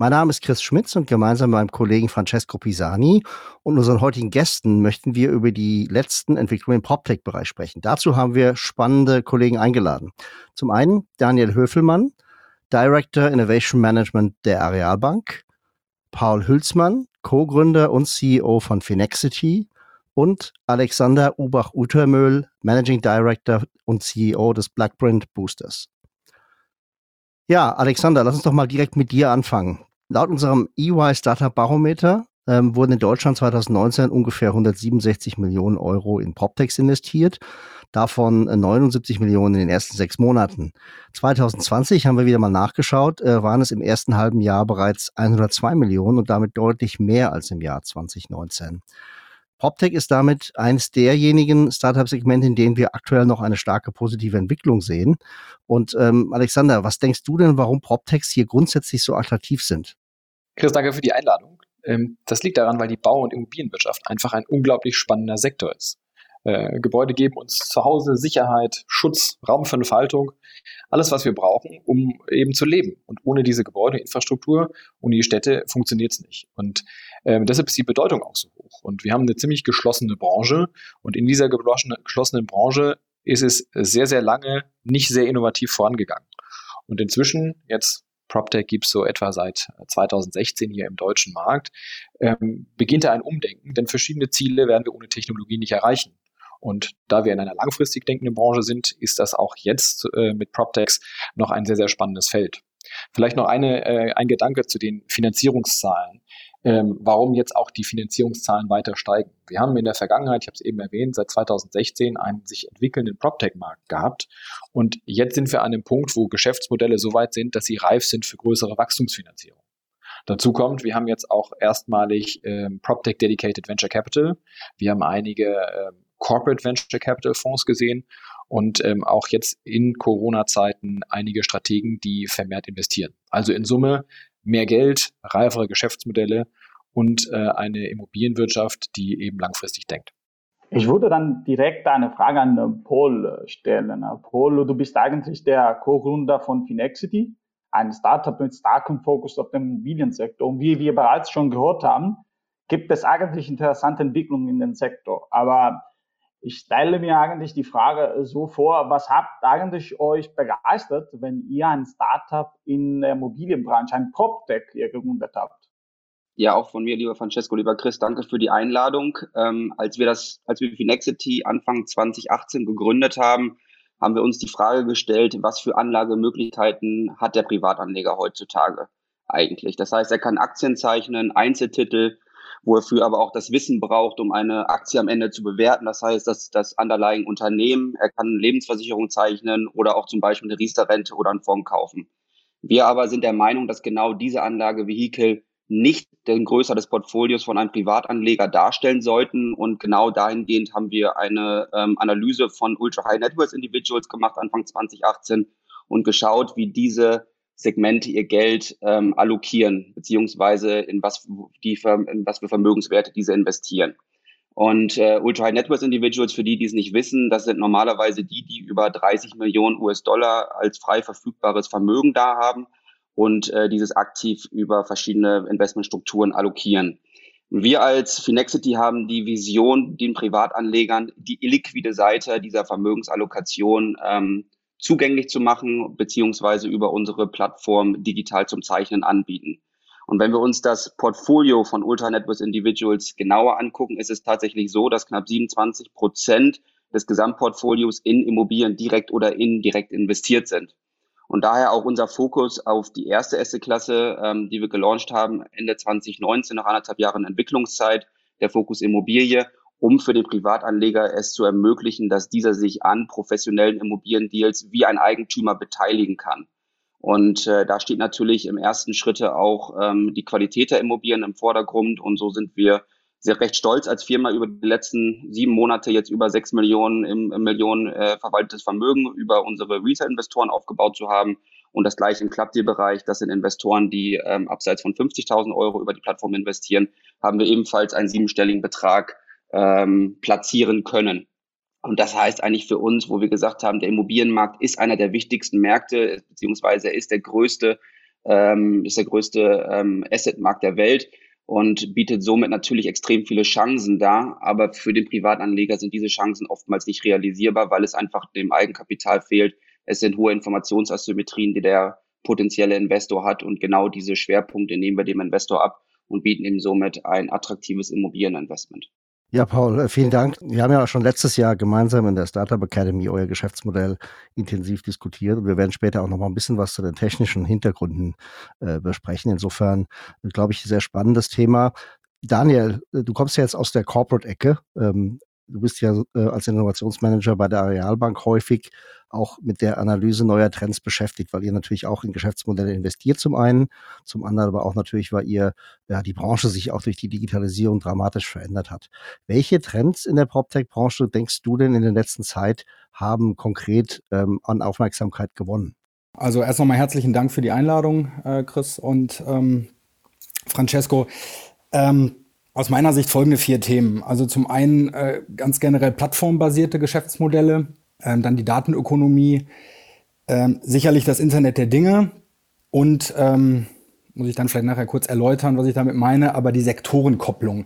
Mein Name ist Chris Schmitz und gemeinsam mit meinem Kollegen Francesco Pisani und unseren heutigen Gästen möchten wir über die letzten Entwicklungen im PropTech-Bereich sprechen. Dazu haben wir spannende Kollegen eingeladen. Zum einen Daniel Höfelmann, Director Innovation Management der Arealbank, Paul Hülsmann, Co-Gründer und CEO von Finexity und Alexander Ubach-Utermöhl, Managing Director und CEO des Blackprint Boosters. Ja, Alexander, lass uns doch mal direkt mit dir anfangen. Laut unserem EY Startup Barometer ähm, wurden in Deutschland 2019 ungefähr 167 Millionen Euro in PropTechs investiert, davon 79 äh, Millionen in den ersten sechs Monaten. 2020 haben wir wieder mal nachgeschaut, äh, waren es im ersten halben Jahr bereits 102 Millionen und damit deutlich mehr als im Jahr 2019. PropTech ist damit eines derjenigen Startup-Segmente, in denen wir aktuell noch eine starke positive Entwicklung sehen. Und ähm, Alexander, was denkst du denn, warum PropTechs hier grundsätzlich so attraktiv sind? Chris, danke für die Einladung. Ähm, das liegt daran, weil die Bau- und Immobilienwirtschaft einfach ein unglaublich spannender Sektor ist. Äh, Gebäude geben uns zu Hause Sicherheit, Schutz, Raum für eine Faltung, alles, was wir brauchen, um eben zu leben. Und ohne diese Gebäudeinfrastruktur, ohne die Städte funktioniert es nicht. Und ähm, deshalb ist die Bedeutung auch so hoch. Und wir haben eine ziemlich geschlossene Branche. Und in dieser geschlossenen Branche ist es sehr, sehr lange nicht sehr innovativ vorangegangen. Und inzwischen, jetzt PropTech gibt es so etwa seit 2016 hier im deutschen Markt, ähm, beginnt da ein Umdenken, denn verschiedene Ziele werden wir ohne Technologie nicht erreichen. Und da wir in einer langfristig denkenden Branche sind, ist das auch jetzt äh, mit PropTechs noch ein sehr, sehr spannendes Feld. Vielleicht noch eine, äh, ein Gedanke zu den Finanzierungszahlen. Ähm, warum jetzt auch die Finanzierungszahlen weiter steigen. Wir haben in der Vergangenheit, ich habe es eben erwähnt, seit 2016 einen sich entwickelnden PropTech-Markt gehabt. Und jetzt sind wir an einem Punkt, wo Geschäftsmodelle so weit sind, dass sie reif sind für größere Wachstumsfinanzierung. Dazu kommt, wir haben jetzt auch erstmalig ähm, PropTech Dedicated Venture Capital. Wir haben einige ähm, Corporate Venture Capital Fonds gesehen und ähm, auch jetzt in Corona-Zeiten einige Strategen, die vermehrt investieren. Also in Summe mehr Geld, reifere Geschäftsmodelle und äh, eine Immobilienwirtschaft, die eben langfristig denkt. Ich würde dann direkt eine Frage an äh, Paul äh, stellen. Äh, Paul, du bist eigentlich der Co-Gründer von Finexity, ein Startup mit starkem Fokus auf den Immobiliensektor. Und wie wir bereits schon gehört haben, gibt es eigentlich interessante Entwicklungen in den Sektor. Aber ich stelle mir eigentlich die Frage äh, so vor, was habt eigentlich euch begeistert, wenn ihr ein Startup in der Immobilienbranche, ein PropTech, ihr gegründet habt? Ja, auch von mir, lieber Francesco, lieber Chris, danke für die Einladung. Ähm, als wir das, als wir Finexity Anfang 2018 gegründet haben, haben wir uns die Frage gestellt, was für Anlagemöglichkeiten hat der Privatanleger heutzutage eigentlich? Das heißt, er kann Aktien zeichnen, Einzeltitel, wo er für aber auch das Wissen braucht, um eine Aktie am Ende zu bewerten. Das heißt, dass das Underlying Unternehmen, er kann Lebensversicherung zeichnen oder auch zum Beispiel eine Riester-Rente oder einen Fonds kaufen. Wir aber sind der Meinung, dass genau diese Anlagevehikel nicht den Größe des Portfolios von einem Privatanleger darstellen sollten. Und genau dahingehend haben wir eine ähm, Analyse von Ultra High Net Worth Individuals gemacht, Anfang 2018, und geschaut, wie diese Segmente ihr Geld ähm, allokieren, beziehungsweise in was, die, in was für Vermögenswerte diese investieren. Und äh, Ultra High Net Individuals, für die, die es nicht wissen, das sind normalerweise die, die über 30 Millionen US-Dollar als frei verfügbares Vermögen da haben und äh, dieses aktiv über verschiedene Investmentstrukturen allokieren. Wir als Finexity haben die Vision, den Privatanlegern die illiquide Seite dieser Vermögensallokation ähm, zugänglich zu machen, beziehungsweise über unsere Plattform digital zum Zeichnen anbieten. Und wenn wir uns das Portfolio von Ultra Network Individuals genauer angucken, ist es tatsächlich so, dass knapp 27 Prozent des Gesamtportfolios in Immobilien direkt oder indirekt investiert sind. Und daher auch unser Fokus auf die erste Asset-Klasse, ähm, die wir gelauncht haben, Ende 2019, nach anderthalb Jahren Entwicklungszeit, der Fokus Immobilie um für den Privatanleger es zu ermöglichen, dass dieser sich an professionellen Immobiliendeals wie ein Eigentümer beteiligen kann. Und äh, da steht natürlich im ersten Schritte auch ähm, die Qualität der Immobilien im Vordergrund. Und so sind wir sehr recht stolz als Firma über die letzten sieben Monate jetzt über sechs Millionen im, im Millionen äh, verwaltetes Vermögen über unsere Retail-Investoren aufgebaut zu haben. Und das gleiche im Clubdeal-Bereich. Das sind Investoren, die ähm, abseits von 50.000 Euro über die Plattform investieren, haben wir ebenfalls einen siebenstelligen Betrag ähm, platzieren können. Und das heißt eigentlich für uns, wo wir gesagt haben, der Immobilienmarkt ist einer der wichtigsten Märkte, beziehungsweise er ist der größte, ähm, ist der größte ähm, Assetmarkt der Welt und bietet somit natürlich extrem viele Chancen da. Aber für den Privatanleger sind diese Chancen oftmals nicht realisierbar, weil es einfach dem Eigenkapital fehlt. Es sind hohe Informationsasymmetrien, die der potenzielle Investor hat. Und genau diese Schwerpunkte nehmen wir dem Investor ab und bieten ihm somit ein attraktives Immobilieninvestment. Ja, Paul, äh, vielen Dank. Wir haben ja schon letztes Jahr gemeinsam in der Startup Academy euer Geschäftsmodell intensiv diskutiert und wir werden später auch noch mal ein bisschen was zu den technischen Hintergründen äh, besprechen. Insofern, äh, glaube ich, sehr spannendes Thema. Daniel, äh, du kommst ja jetzt aus der Corporate-Ecke. Ähm, du bist ja äh, als Innovationsmanager bei der Arealbank häufig auch mit der Analyse neuer Trends beschäftigt, weil ihr natürlich auch in Geschäftsmodelle investiert zum einen, zum anderen aber auch natürlich, weil ihr ja die Branche sich auch durch die Digitalisierung dramatisch verändert hat. Welche Trends in der PropTech-Branche denkst du denn in der letzten Zeit haben konkret ähm, an Aufmerksamkeit gewonnen? Also erst nochmal herzlichen Dank für die Einladung, äh, Chris und ähm, Francesco. Ähm, aus meiner Sicht folgende vier Themen. Also zum einen äh, ganz generell plattformbasierte Geschäftsmodelle, ähm, dann die Datenökonomie, ähm, sicherlich das Internet der Dinge und ähm, muss ich dann vielleicht nachher kurz erläutern, was ich damit meine, aber die Sektorenkopplung.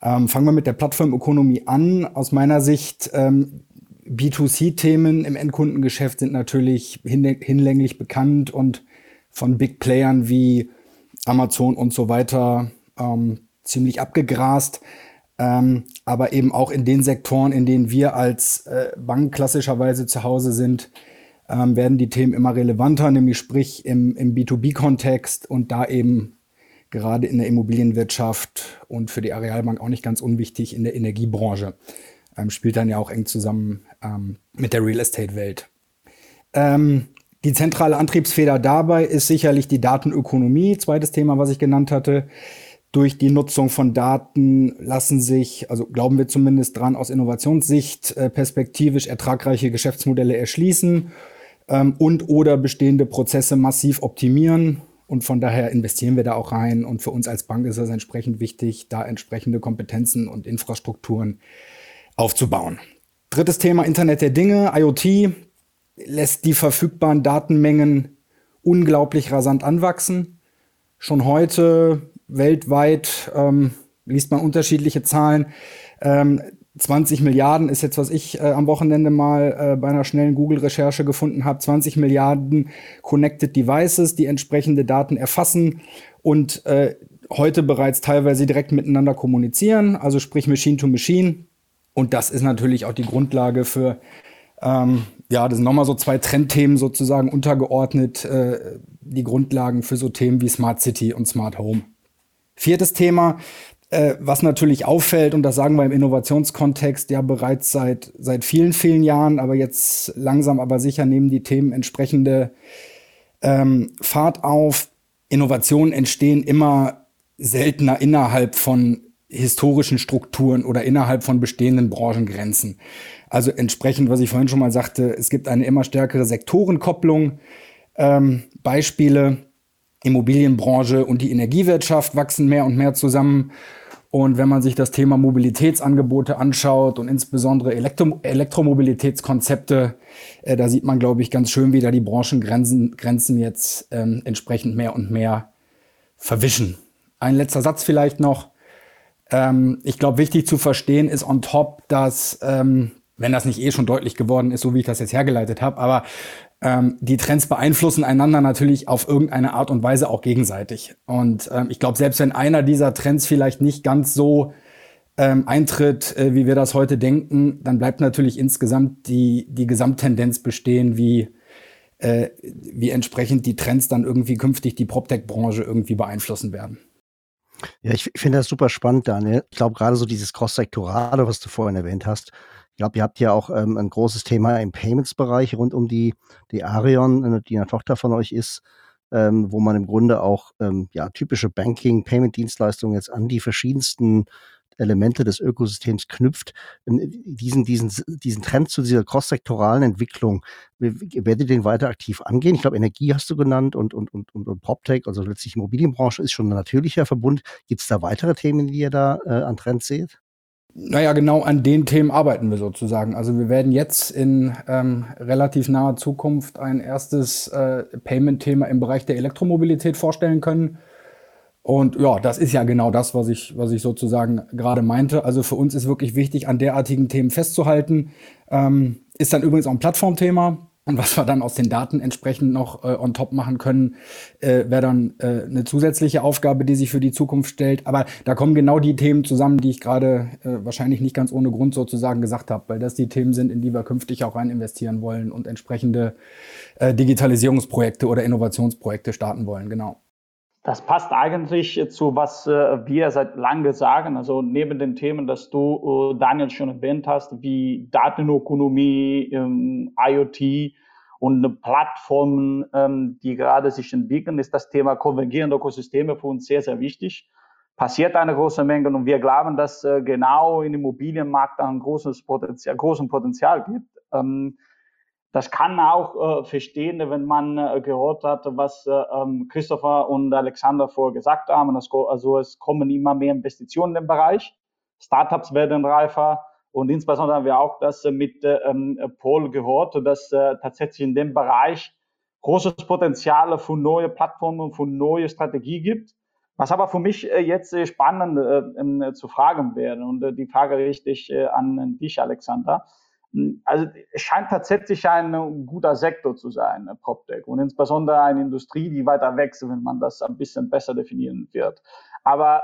Ähm, fangen wir mit der Plattformökonomie an. Aus meiner Sicht ähm, B2C-Themen im Endkundengeschäft sind natürlich hinlänglich bekannt und von Big Playern wie Amazon und so weiter ähm, ziemlich abgegrast. Ähm, aber eben auch in den Sektoren, in denen wir als äh, Bank klassischerweise zu Hause sind, ähm, werden die Themen immer relevanter, nämlich sprich im, im B2B-Kontext und da eben gerade in der Immobilienwirtschaft und für die Arealbank auch nicht ganz unwichtig in der Energiebranche. Ähm, spielt dann ja auch eng zusammen ähm, mit der Real Estate-Welt. Ähm, die zentrale Antriebsfeder dabei ist sicherlich die Datenökonomie, zweites Thema, was ich genannt hatte durch die Nutzung von Daten lassen sich, also glauben wir zumindest dran, aus Innovationssicht äh, perspektivisch ertragreiche Geschäftsmodelle erschließen ähm, und oder bestehende Prozesse massiv optimieren. Und von daher investieren wir da auch rein. Und für uns als Bank ist es entsprechend wichtig, da entsprechende Kompetenzen und Infrastrukturen aufzubauen. Drittes Thema Internet der Dinge, IoT, lässt die verfügbaren Datenmengen unglaublich rasant anwachsen. Schon heute weltweit ähm, liest man unterschiedliche Zahlen. Ähm, 20 Milliarden ist jetzt, was ich äh, am Wochenende mal äh, bei einer schnellen Google-Recherche gefunden habe. 20 Milliarden Connected Devices, die entsprechende Daten erfassen und äh, heute bereits teilweise direkt miteinander kommunizieren, also sprich Machine to Machine. Und das ist natürlich auch die Grundlage für, ähm, ja, das sind nochmal so zwei Trendthemen sozusagen untergeordnet, äh, die Grundlagen für so Themen wie Smart City und Smart Home. Viertes Thema, äh, was natürlich auffällt, und das sagen wir im Innovationskontext ja bereits seit, seit vielen, vielen Jahren, aber jetzt langsam aber sicher nehmen die Themen entsprechende ähm, Fahrt auf. Innovationen entstehen immer seltener innerhalb von historischen Strukturen oder innerhalb von bestehenden Branchengrenzen. Also entsprechend, was ich vorhin schon mal sagte, es gibt eine immer stärkere Sektorenkopplung. Ähm, Beispiele, Immobilienbranche und die Energiewirtschaft wachsen mehr und mehr zusammen. Und wenn man sich das Thema Mobilitätsangebote anschaut und insbesondere Elektro Elektromobilitätskonzepte, äh, da sieht man, glaube ich, ganz schön, wie da die Branchengrenzen Grenzen jetzt ähm, entsprechend mehr und mehr verwischen. Ein letzter Satz vielleicht noch. Ähm, ich glaube, wichtig zu verstehen ist on top, dass, ähm, wenn das nicht eh schon deutlich geworden ist, so wie ich das jetzt hergeleitet habe, aber ähm, die Trends beeinflussen einander natürlich auf irgendeine Art und Weise auch gegenseitig. Und ähm, ich glaube, selbst wenn einer dieser Trends vielleicht nicht ganz so ähm, eintritt, äh, wie wir das heute denken, dann bleibt natürlich insgesamt die, die Gesamttendenz bestehen, wie, äh, wie entsprechend die Trends dann irgendwie künftig die PropTech-Branche irgendwie beeinflussen werden. Ja, ich finde das super spannend, Daniel. Ich glaube, gerade so dieses Cross-Sektorale, was du vorhin erwähnt hast, ich glaube, ihr habt ja auch ähm, ein großes Thema im Payments-Bereich rund um die, die Arion, äh, die eine Tochter von euch ist, ähm, wo man im Grunde auch ähm, ja, typische Banking-Payment-Dienstleistungen jetzt an die verschiedensten Elemente des Ökosystems knüpft, diesen, diesen, diesen Trend zu dieser cross-sektoralen Entwicklung, werdet ihr den weiter aktiv angehen? Ich glaube, Energie hast du genannt und, und, und, und, und PropTech, also letztlich Immobilienbranche ist schon ein natürlicher Verbund. Gibt es da weitere Themen, die ihr da äh, an Trends seht? Naja, genau an den Themen arbeiten wir sozusagen. Also wir werden jetzt in ähm, relativ naher Zukunft ein erstes äh, Payment-Thema im Bereich der Elektromobilität vorstellen können. Und ja, das ist ja genau das, was ich, was ich sozusagen gerade meinte. Also für uns ist wirklich wichtig, an derartigen Themen festzuhalten. Ähm, ist dann übrigens auch ein Plattformthema. Und was wir dann aus den Daten entsprechend noch äh, on top machen können, äh, wäre dann äh, eine zusätzliche Aufgabe, die sich für die Zukunft stellt. Aber da kommen genau die Themen zusammen, die ich gerade äh, wahrscheinlich nicht ganz ohne Grund sozusagen gesagt habe, weil das die Themen sind, in die wir künftig auch rein investieren wollen und entsprechende äh, Digitalisierungsprojekte oder Innovationsprojekte starten wollen. Genau. Das passt eigentlich zu, was äh, wir seit langem sagen. Also neben den Themen, dass du, äh, Daniel, schon erwähnt hast, wie Datenökonomie, ähm, IoT und Plattformen, ähm, die gerade sich entwickeln, ist das Thema konvergierende Ökosysteme für uns sehr, sehr wichtig. Passiert eine große Menge und wir glauben, dass äh, genau im Immobilienmarkt ein großes Potenzial, großen Potenzial gibt. Das kann auch äh, verstehen, wenn man äh, gehört hat, was äh, ähm, Christopher und Alexander vorher gesagt haben. also es kommen immer mehr Investitionen im Bereich. Startups werden reifer. Und insbesondere haben wir auch das mit äh, ähm, Paul gehört, dass äh, tatsächlich in dem Bereich großes Potenzial für neue Plattformen, für neue Strategie gibt. Was aber für mich äh, jetzt äh, spannend äh, ähm, zu fragen wäre, und äh, die Frage richtig äh, an dich, Alexander. Also es scheint tatsächlich ein guter Sektor zu sein, PropTech und insbesondere eine Industrie, die weiter wächst, wenn man das ein bisschen besser definieren wird. Aber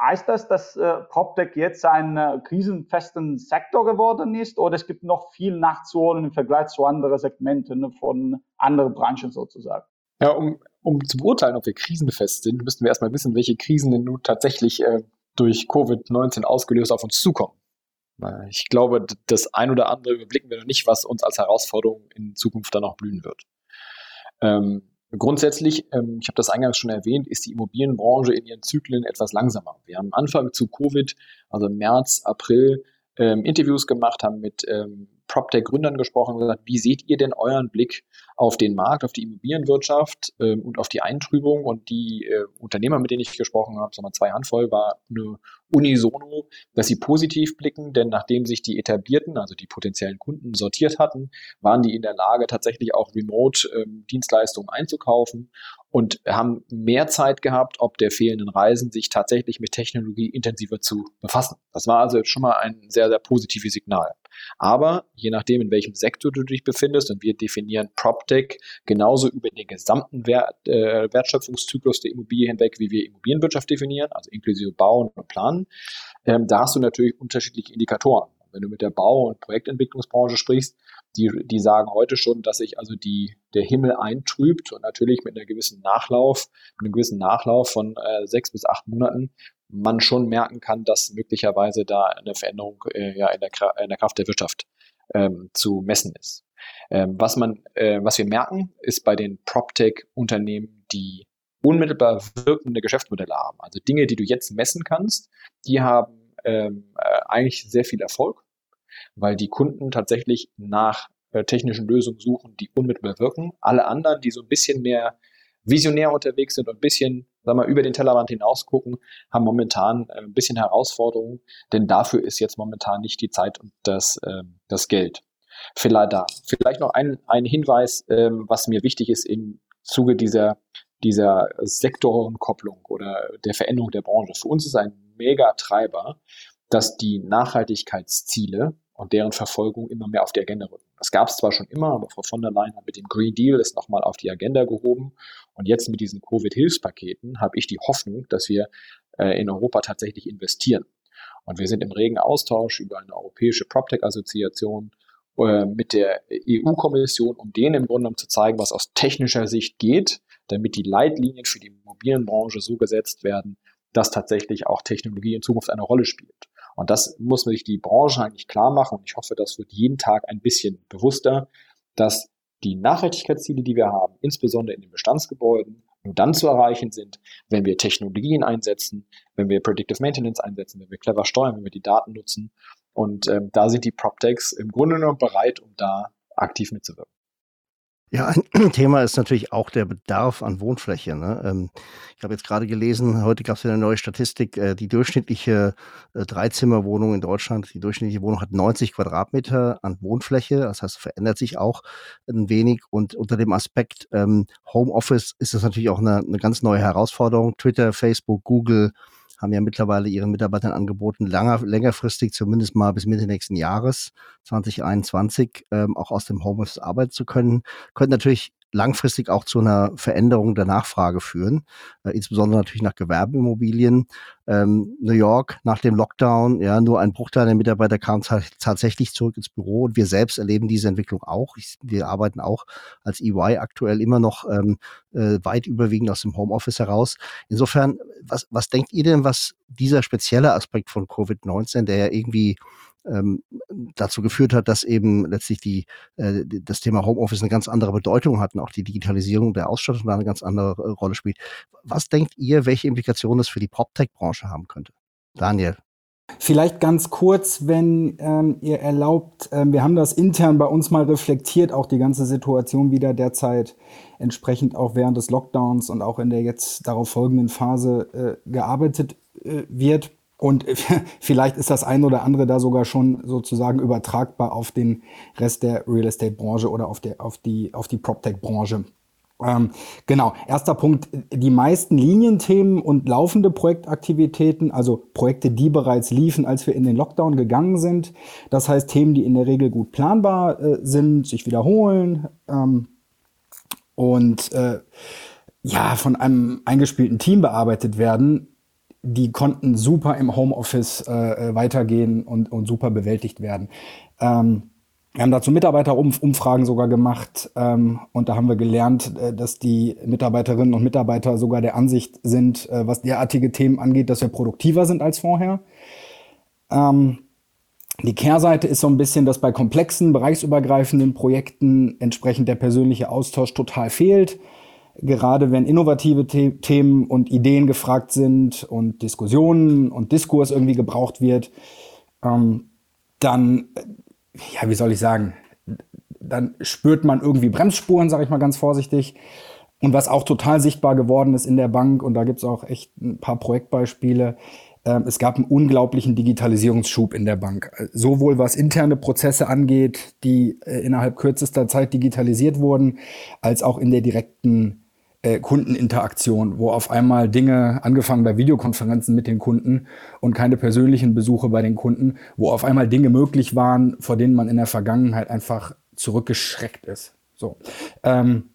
heißt das, dass äh, PropTech jetzt ein äh, krisenfesten Sektor geworden ist oder es gibt noch viel nachzuholen im Vergleich zu anderen Segmenten von anderen Branchen sozusagen? Ja, um, um zu beurteilen, ob wir krisenfest sind, müssten wir erstmal wissen, welche Krisen denn nun tatsächlich äh, durch Covid-19 ausgelöst auf uns zukommen. Ich glaube, das ein oder andere überblicken wir noch nicht, was uns als Herausforderung in Zukunft dann noch blühen wird. Ähm, grundsätzlich, ähm, ich habe das eingangs schon erwähnt, ist die Immobilienbranche in ihren Zyklen etwas langsamer. Wir haben Anfang zu Covid, also März, April, ähm, Interviews gemacht, haben mit ähm, PropTech-Gründern gesprochen und gesagt, wie seht ihr denn euren Blick auf den Markt, auf die Immobilienwirtschaft ähm, und auf die Eintrübung? Und die äh, Unternehmer, mit denen ich gesprochen habe, wir zwei Handvoll, war eine unisono, dass sie positiv blicken, denn nachdem sich die etablierten, also die potenziellen Kunden sortiert hatten, waren die in der Lage, tatsächlich auch Remote-Dienstleistungen ähm, einzukaufen und haben mehr Zeit gehabt, ob der fehlenden Reisen, sich tatsächlich mit Technologie intensiver zu befassen. Das war also schon mal ein sehr, sehr positives Signal. Aber je nachdem, in welchem Sektor du dich befindest, und wir definieren PropTech genauso über den gesamten Wert, äh, Wertschöpfungszyklus der Immobilie hinweg, wie wir Immobilienwirtschaft definieren, also inklusive Bauen und Planen, ähm, da hast du natürlich unterschiedliche Indikatoren. Wenn du mit der Bau- und Projektentwicklungsbranche sprichst, die, die sagen heute schon, dass sich also die, der Himmel eintrübt und natürlich mit einer gewissen Nachlauf, mit einem gewissen Nachlauf von äh, sechs bis acht Monaten man schon merken kann, dass möglicherweise da eine Veränderung äh, ja in der, in der Kraft der Wirtschaft ähm, zu messen ist. Ähm, was man, äh, was wir merken, ist bei den PropTech-Unternehmen, die unmittelbar wirkende Geschäftsmodelle haben. Also Dinge, die du jetzt messen kannst, die haben ähm, äh, eigentlich sehr viel Erfolg, weil die Kunden tatsächlich nach äh, technischen Lösungen suchen, die unmittelbar wirken. Alle anderen, die so ein bisschen mehr visionär unterwegs sind und ein bisschen, sag mal, über den Tellerrand hinaus gucken, haben momentan äh, ein bisschen Herausforderungen, denn dafür ist jetzt momentan nicht die Zeit und das, äh, das Geld. Vielleicht da. Vielleicht noch ein, ein Hinweis, ähm, was mir wichtig ist im Zuge dieser, dieser Sektorenkopplung oder der Veränderung der Branche. Für uns ist ein Megatreiber, dass die Nachhaltigkeitsziele und deren Verfolgung immer mehr auf die Agenda rücken. Das gab es zwar schon immer, aber Frau von der Leyen hat mit dem Green Deal es nochmal auf die Agenda gehoben. Und jetzt mit diesen Covid-Hilfspaketen habe ich die Hoffnung, dass wir äh, in Europa tatsächlich investieren. Und wir sind im regen Austausch über eine europäische PropTech-Assoziation äh, mit der EU-Kommission, um denen im Grunde genommen zu zeigen, was aus technischer Sicht geht, damit die Leitlinien für die Immobilienbranche so gesetzt werden, dass tatsächlich auch Technologie in Zukunft eine Rolle spielt. Und das muss sich die Branche eigentlich klar machen. Und ich hoffe, das wird jeden Tag ein bisschen bewusster, dass die Nachhaltigkeitsziele, die wir haben, insbesondere in den Bestandsgebäuden, nur dann zu erreichen sind, wenn wir Technologien einsetzen, wenn wir Predictive Maintenance einsetzen, wenn wir clever steuern, wenn wir die Daten nutzen. Und ähm, da sind die PropTechs im Grunde genommen bereit, um da aktiv mitzuwirken. Ja, ein Thema ist natürlich auch der Bedarf an Wohnfläche. Ne? Ähm, ich habe jetzt gerade gelesen, heute gab es eine neue Statistik, äh, die durchschnittliche äh, Dreizimmerwohnung in Deutschland, die durchschnittliche Wohnung hat 90 Quadratmeter an Wohnfläche, das heißt, verändert sich auch ein wenig. Und unter dem Aspekt ähm, Homeoffice ist das natürlich auch eine, eine ganz neue Herausforderung. Twitter, Facebook, Google, haben ja mittlerweile ihren Mitarbeitern angeboten, langer, längerfristig, zumindest mal bis Mitte nächsten Jahres 2021, ähm, auch aus dem Homeoffice arbeiten zu können. Könnte natürlich langfristig auch zu einer Veränderung der Nachfrage führen, äh, insbesondere natürlich nach Gewerbeimmobilien. Ähm, New York nach dem Lockdown, ja, nur ein Bruchteil der Mitarbeiter kam tatsächlich zurück ins Büro und wir selbst erleben diese Entwicklung auch. Ich, wir arbeiten auch als EY aktuell immer noch ähm, äh, weit überwiegend aus dem Homeoffice heraus. Insofern, was, was denkt ihr denn, was dieser spezielle Aspekt von Covid-19, der ja irgendwie ähm, dazu geführt hat, dass eben letztlich die, äh, das Thema Homeoffice eine ganz andere Bedeutung hat und auch die Digitalisierung der Ausstattung da eine ganz andere äh, Rolle spielt. Was denkt ihr, welche Implikationen das für die PropTech-Branche haben könnte? Daniel. Vielleicht ganz kurz, wenn ähm, ihr erlaubt, ähm, wir haben das intern bei uns mal reflektiert, auch die ganze Situation wieder derzeit entsprechend auch während des Lockdowns und auch in der jetzt darauf folgenden Phase äh, gearbeitet äh, wird. Und vielleicht ist das eine oder andere da sogar schon sozusagen übertragbar auf den Rest der Real Estate Branche oder auf, der, auf die, auf die PropTech Branche. Ähm, genau, erster Punkt. Die meisten Linienthemen und laufende Projektaktivitäten, also Projekte, die bereits liefen, als wir in den Lockdown gegangen sind. Das heißt, Themen, die in der Regel gut planbar äh, sind, sich wiederholen ähm, und äh, ja, von einem eingespielten Team bearbeitet werden, die konnten super im Homeoffice äh, äh, weitergehen und, und super bewältigt werden. Ähm, wir haben dazu Mitarbeiterumfragen sogar gemacht ähm, und da haben wir gelernt, äh, dass die Mitarbeiterinnen und Mitarbeiter sogar der Ansicht sind, äh, was derartige Themen angeht, dass wir produktiver sind als vorher. Ähm, die Kehrseite ist so ein bisschen, dass bei komplexen, bereichsübergreifenden Projekten entsprechend der persönliche Austausch total fehlt gerade wenn innovative The Themen und Ideen gefragt sind und Diskussionen und Diskurs irgendwie gebraucht wird, ähm, dann, ja, wie soll ich sagen, dann spürt man irgendwie Bremsspuren, sage ich mal ganz vorsichtig. Und was auch total sichtbar geworden ist in der Bank, und da gibt es auch echt ein paar Projektbeispiele, äh, es gab einen unglaublichen Digitalisierungsschub in der Bank. Sowohl was interne Prozesse angeht, die äh, innerhalb kürzester Zeit digitalisiert wurden, als auch in der direkten äh, Kundeninteraktion, wo auf einmal Dinge, angefangen bei Videokonferenzen mit den Kunden und keine persönlichen Besuche bei den Kunden, wo auf einmal Dinge möglich waren, vor denen man in der Vergangenheit einfach zurückgeschreckt ist. So. Ähm,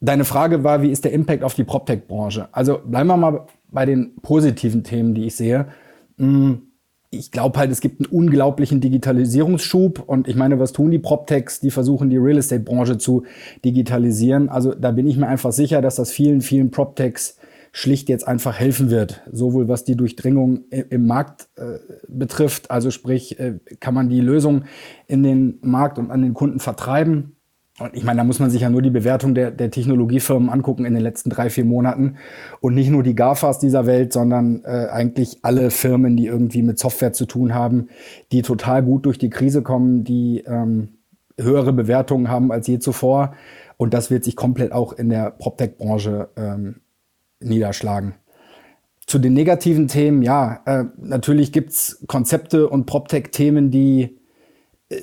deine Frage war, wie ist der Impact auf die PropTech-Branche? Also bleiben wir mal bei den positiven Themen, die ich sehe. Hm, ich glaube halt, es gibt einen unglaublichen Digitalisierungsschub und ich meine, was tun die PropTechs? Die versuchen die Real Estate Branche zu digitalisieren. Also da bin ich mir einfach sicher, dass das vielen, vielen PropTechs schlicht jetzt einfach helfen wird, sowohl was die Durchdringung im Markt äh, betrifft, also sprich, äh, kann man die Lösung in den Markt und an den Kunden vertreiben, und ich meine, da muss man sich ja nur die Bewertung der, der Technologiefirmen angucken in den letzten drei, vier Monaten. Und nicht nur die GAFAs dieser Welt, sondern äh, eigentlich alle Firmen, die irgendwie mit Software zu tun haben, die total gut durch die Krise kommen, die ähm, höhere Bewertungen haben als je zuvor. Und das wird sich komplett auch in der PropTech-Branche ähm, niederschlagen. Zu den negativen Themen, ja, äh, natürlich gibt's Konzepte und PropTech-Themen, die äh,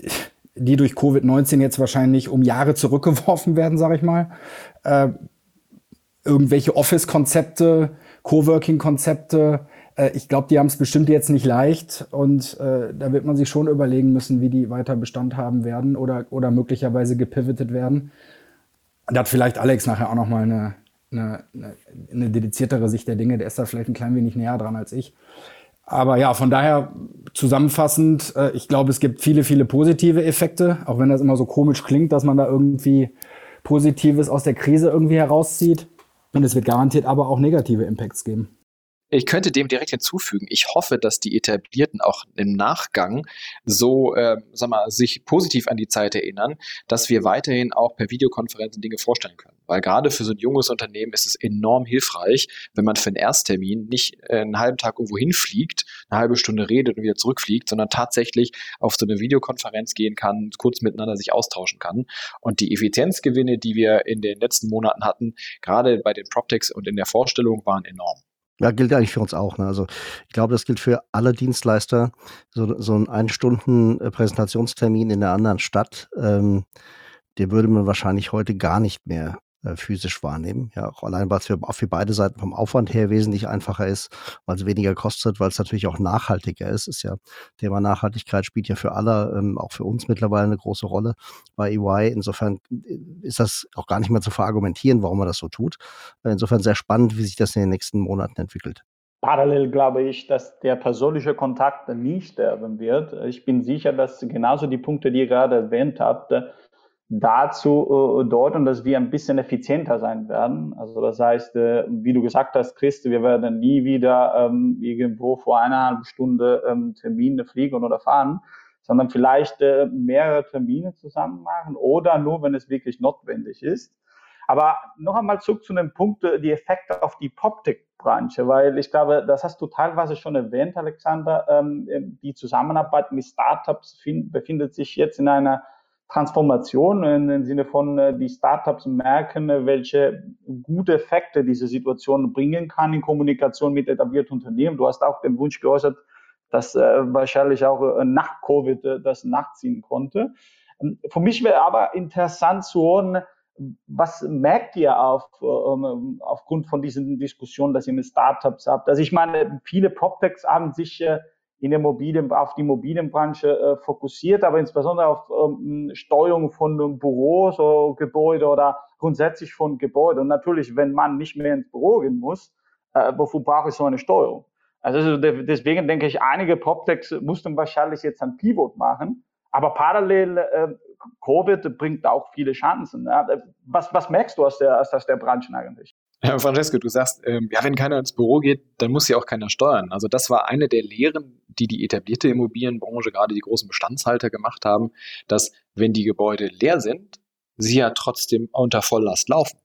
die durch Covid-19 jetzt wahrscheinlich um Jahre zurückgeworfen werden, sage ich mal. Äh, irgendwelche Office-Konzepte, Coworking-Konzepte. Äh, ich glaube, die haben es bestimmt jetzt nicht leicht und äh, da wird man sich schon überlegen müssen, wie die weiter Bestand haben werden oder, oder möglicherweise gepivotet werden. Da hat vielleicht Alex nachher auch noch mal eine, eine, eine dediziertere Sicht der Dinge. Der ist da vielleicht ein klein wenig näher dran als ich. Aber ja, von daher zusammenfassend, äh, ich glaube, es gibt viele, viele positive Effekte, auch wenn das immer so komisch klingt, dass man da irgendwie Positives aus der Krise irgendwie herauszieht. Und es wird garantiert aber auch negative Impacts geben. ich könnte dem direkt hinzufügen. Ich hoffe, dass die Etablierten auch im Nachgang so, äh, sag mal, sich positiv an die Zeit erinnern, dass wir weiterhin auch per Videokonferenzen Dinge vorstellen können. Weil gerade für so ein junges Unternehmen ist es enorm hilfreich, wenn man für einen Ersttermin nicht äh, einen halben Tag irgendwo hinfliegt, eine halbe Stunde redet und wieder zurückfliegt, sondern tatsächlich auf so eine Videokonferenz gehen kann, kurz miteinander sich austauschen kann. Und die Effizienzgewinne, die wir in den letzten Monaten hatten, gerade bei den PropTechs und in der Vorstellung, waren enorm. Ja, gilt eigentlich für uns auch. Ne? Also ich glaube, das gilt für alle Dienstleister. So, so ein Ein-Stunden-Präsentationstermin in einer anderen Stadt, ähm, den würde man wahrscheinlich heute gar nicht mehr äh, physisch wahrnehmen. Ja, auch allein, weil es für, für beide Seiten vom Aufwand her wesentlich einfacher ist, weil es weniger kostet, weil es natürlich auch nachhaltiger ist. Ist ja Thema Nachhaltigkeit spielt ja für alle, ähm, auch für uns mittlerweile eine große Rolle bei EY. Insofern äh, ist das auch gar nicht mehr zu verargumentieren, warum man das so tut. Äh, insofern sehr spannend, wie sich das in den nächsten Monaten entwickelt. Parallel glaube ich, dass der persönliche Kontakt nie sterben wird. Ich bin sicher, dass genauso die Punkte, die ihr gerade erwähnt habt, dazu äh, dort dass wir ein bisschen effizienter sein werden. Also das heißt, äh, wie du gesagt hast, Christ, wir werden nie wieder ähm, irgendwo vor eineinhalb Stunde ähm, Termine fliegen oder fahren, sondern vielleicht äh, mehrere Termine zusammen machen oder nur, wenn es wirklich notwendig ist. Aber noch einmal zurück zu dem Punkt, äh, die Effekte auf die Poptech-Branche, weil ich glaube, das hast du teilweise schon erwähnt, Alexander. Ähm, die Zusammenarbeit mit Startups befindet sich jetzt in einer Transformation im Sinne von, äh, die Startups merken, äh, welche gute Effekte diese Situation bringen kann in Kommunikation mit etablierten Unternehmen. Du hast auch den Wunsch geäußert, dass äh, wahrscheinlich auch äh, nach Covid äh, das nachziehen konnte. Ähm, für mich wäre aber interessant zu hören, was merkt ihr auf, ähm, aufgrund von diesen Diskussionen, dass ihr mit Startups habt? Also ich meine, viele PropTechs haben sich äh, in der Immobilien, auf die Immobilienbranche äh, fokussiert, aber insbesondere auf ähm, Steuerung von Büros oder Gebäude oder grundsätzlich von Gebäuden. Und natürlich, wenn man nicht mehr ins Büro gehen muss, äh, wofür brauche ich so eine Steuerung? Also deswegen denke ich, einige PropTechs mussten wahrscheinlich jetzt ein Pivot machen, aber parallel äh, Covid bringt auch viele Chancen. Ja. Was, was merkst du aus der, aus der Branche eigentlich? Ja, Francesco, du sagst, ähm, ja, wenn keiner ins Büro geht, dann muss ja auch keiner steuern. Also das war eine der Lehren, die die etablierte Immobilienbranche, gerade die großen Bestandshalter gemacht haben, dass wenn die Gebäude leer sind, sie ja trotzdem unter Volllast laufen.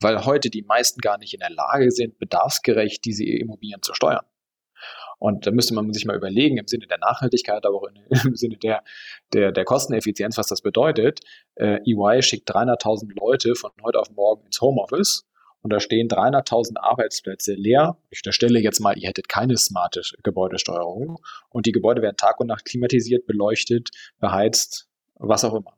Weil heute die meisten gar nicht in der Lage sind, bedarfsgerecht diese Immobilien zu steuern. Und da müsste man sich mal überlegen, im Sinne der Nachhaltigkeit, aber auch im Sinne der, der, der Kosteneffizienz, was das bedeutet. Äh, EY schickt 300.000 Leute von heute auf morgen ins Homeoffice und da stehen 300.000 Arbeitsplätze leer. Ich unterstelle jetzt mal, ihr hättet keine smarte Gebäudesteuerung und die Gebäude werden Tag und Nacht klimatisiert, beleuchtet, beheizt, was auch immer.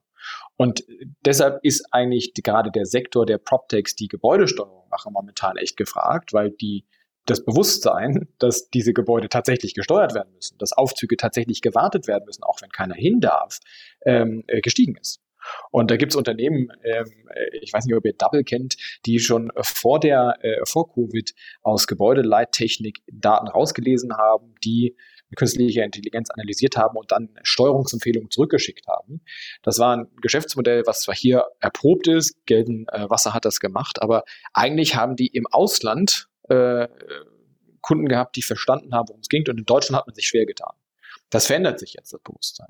Und deshalb ist eigentlich gerade der Sektor der PropTechs, die Gebäudesteuerung machen, momentan echt gefragt, weil die das Bewusstsein, dass diese Gebäude tatsächlich gesteuert werden müssen, dass Aufzüge tatsächlich gewartet werden müssen, auch wenn keiner hin darf, ähm, äh, gestiegen ist. Und da gibt es Unternehmen, ähm, ich weiß nicht, ob ihr Double kennt, die schon vor der äh, vor Covid aus Gebäudeleittechnik Daten rausgelesen haben, die künstliche Intelligenz analysiert haben und dann Steuerungsempfehlungen zurückgeschickt haben. Das war ein Geschäftsmodell, was zwar hier erprobt ist, Gelden äh, Wasser hat das gemacht, aber eigentlich haben die im Ausland äh, Kunden gehabt, die verstanden haben, worum es ging und in Deutschland hat man sich schwer getan. Das verändert sich jetzt, das Bewusstsein.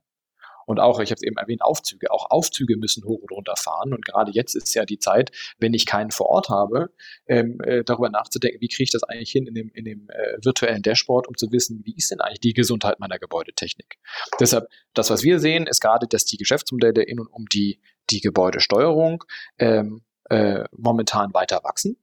Und auch, ich habe es eben erwähnt, Aufzüge. Auch Aufzüge müssen hoch und runter fahren. Und gerade jetzt ist ja die Zeit, wenn ich keinen vor Ort habe, ähm, äh, darüber nachzudenken, wie kriege ich das eigentlich hin in dem, in dem äh, virtuellen Dashboard, um zu wissen, wie ist denn eigentlich die Gesundheit meiner Gebäudetechnik. Deshalb, das, was wir sehen, ist gerade, dass die Geschäftsmodelle in und um die, die Gebäudesteuerung ähm, äh, momentan weiter wachsen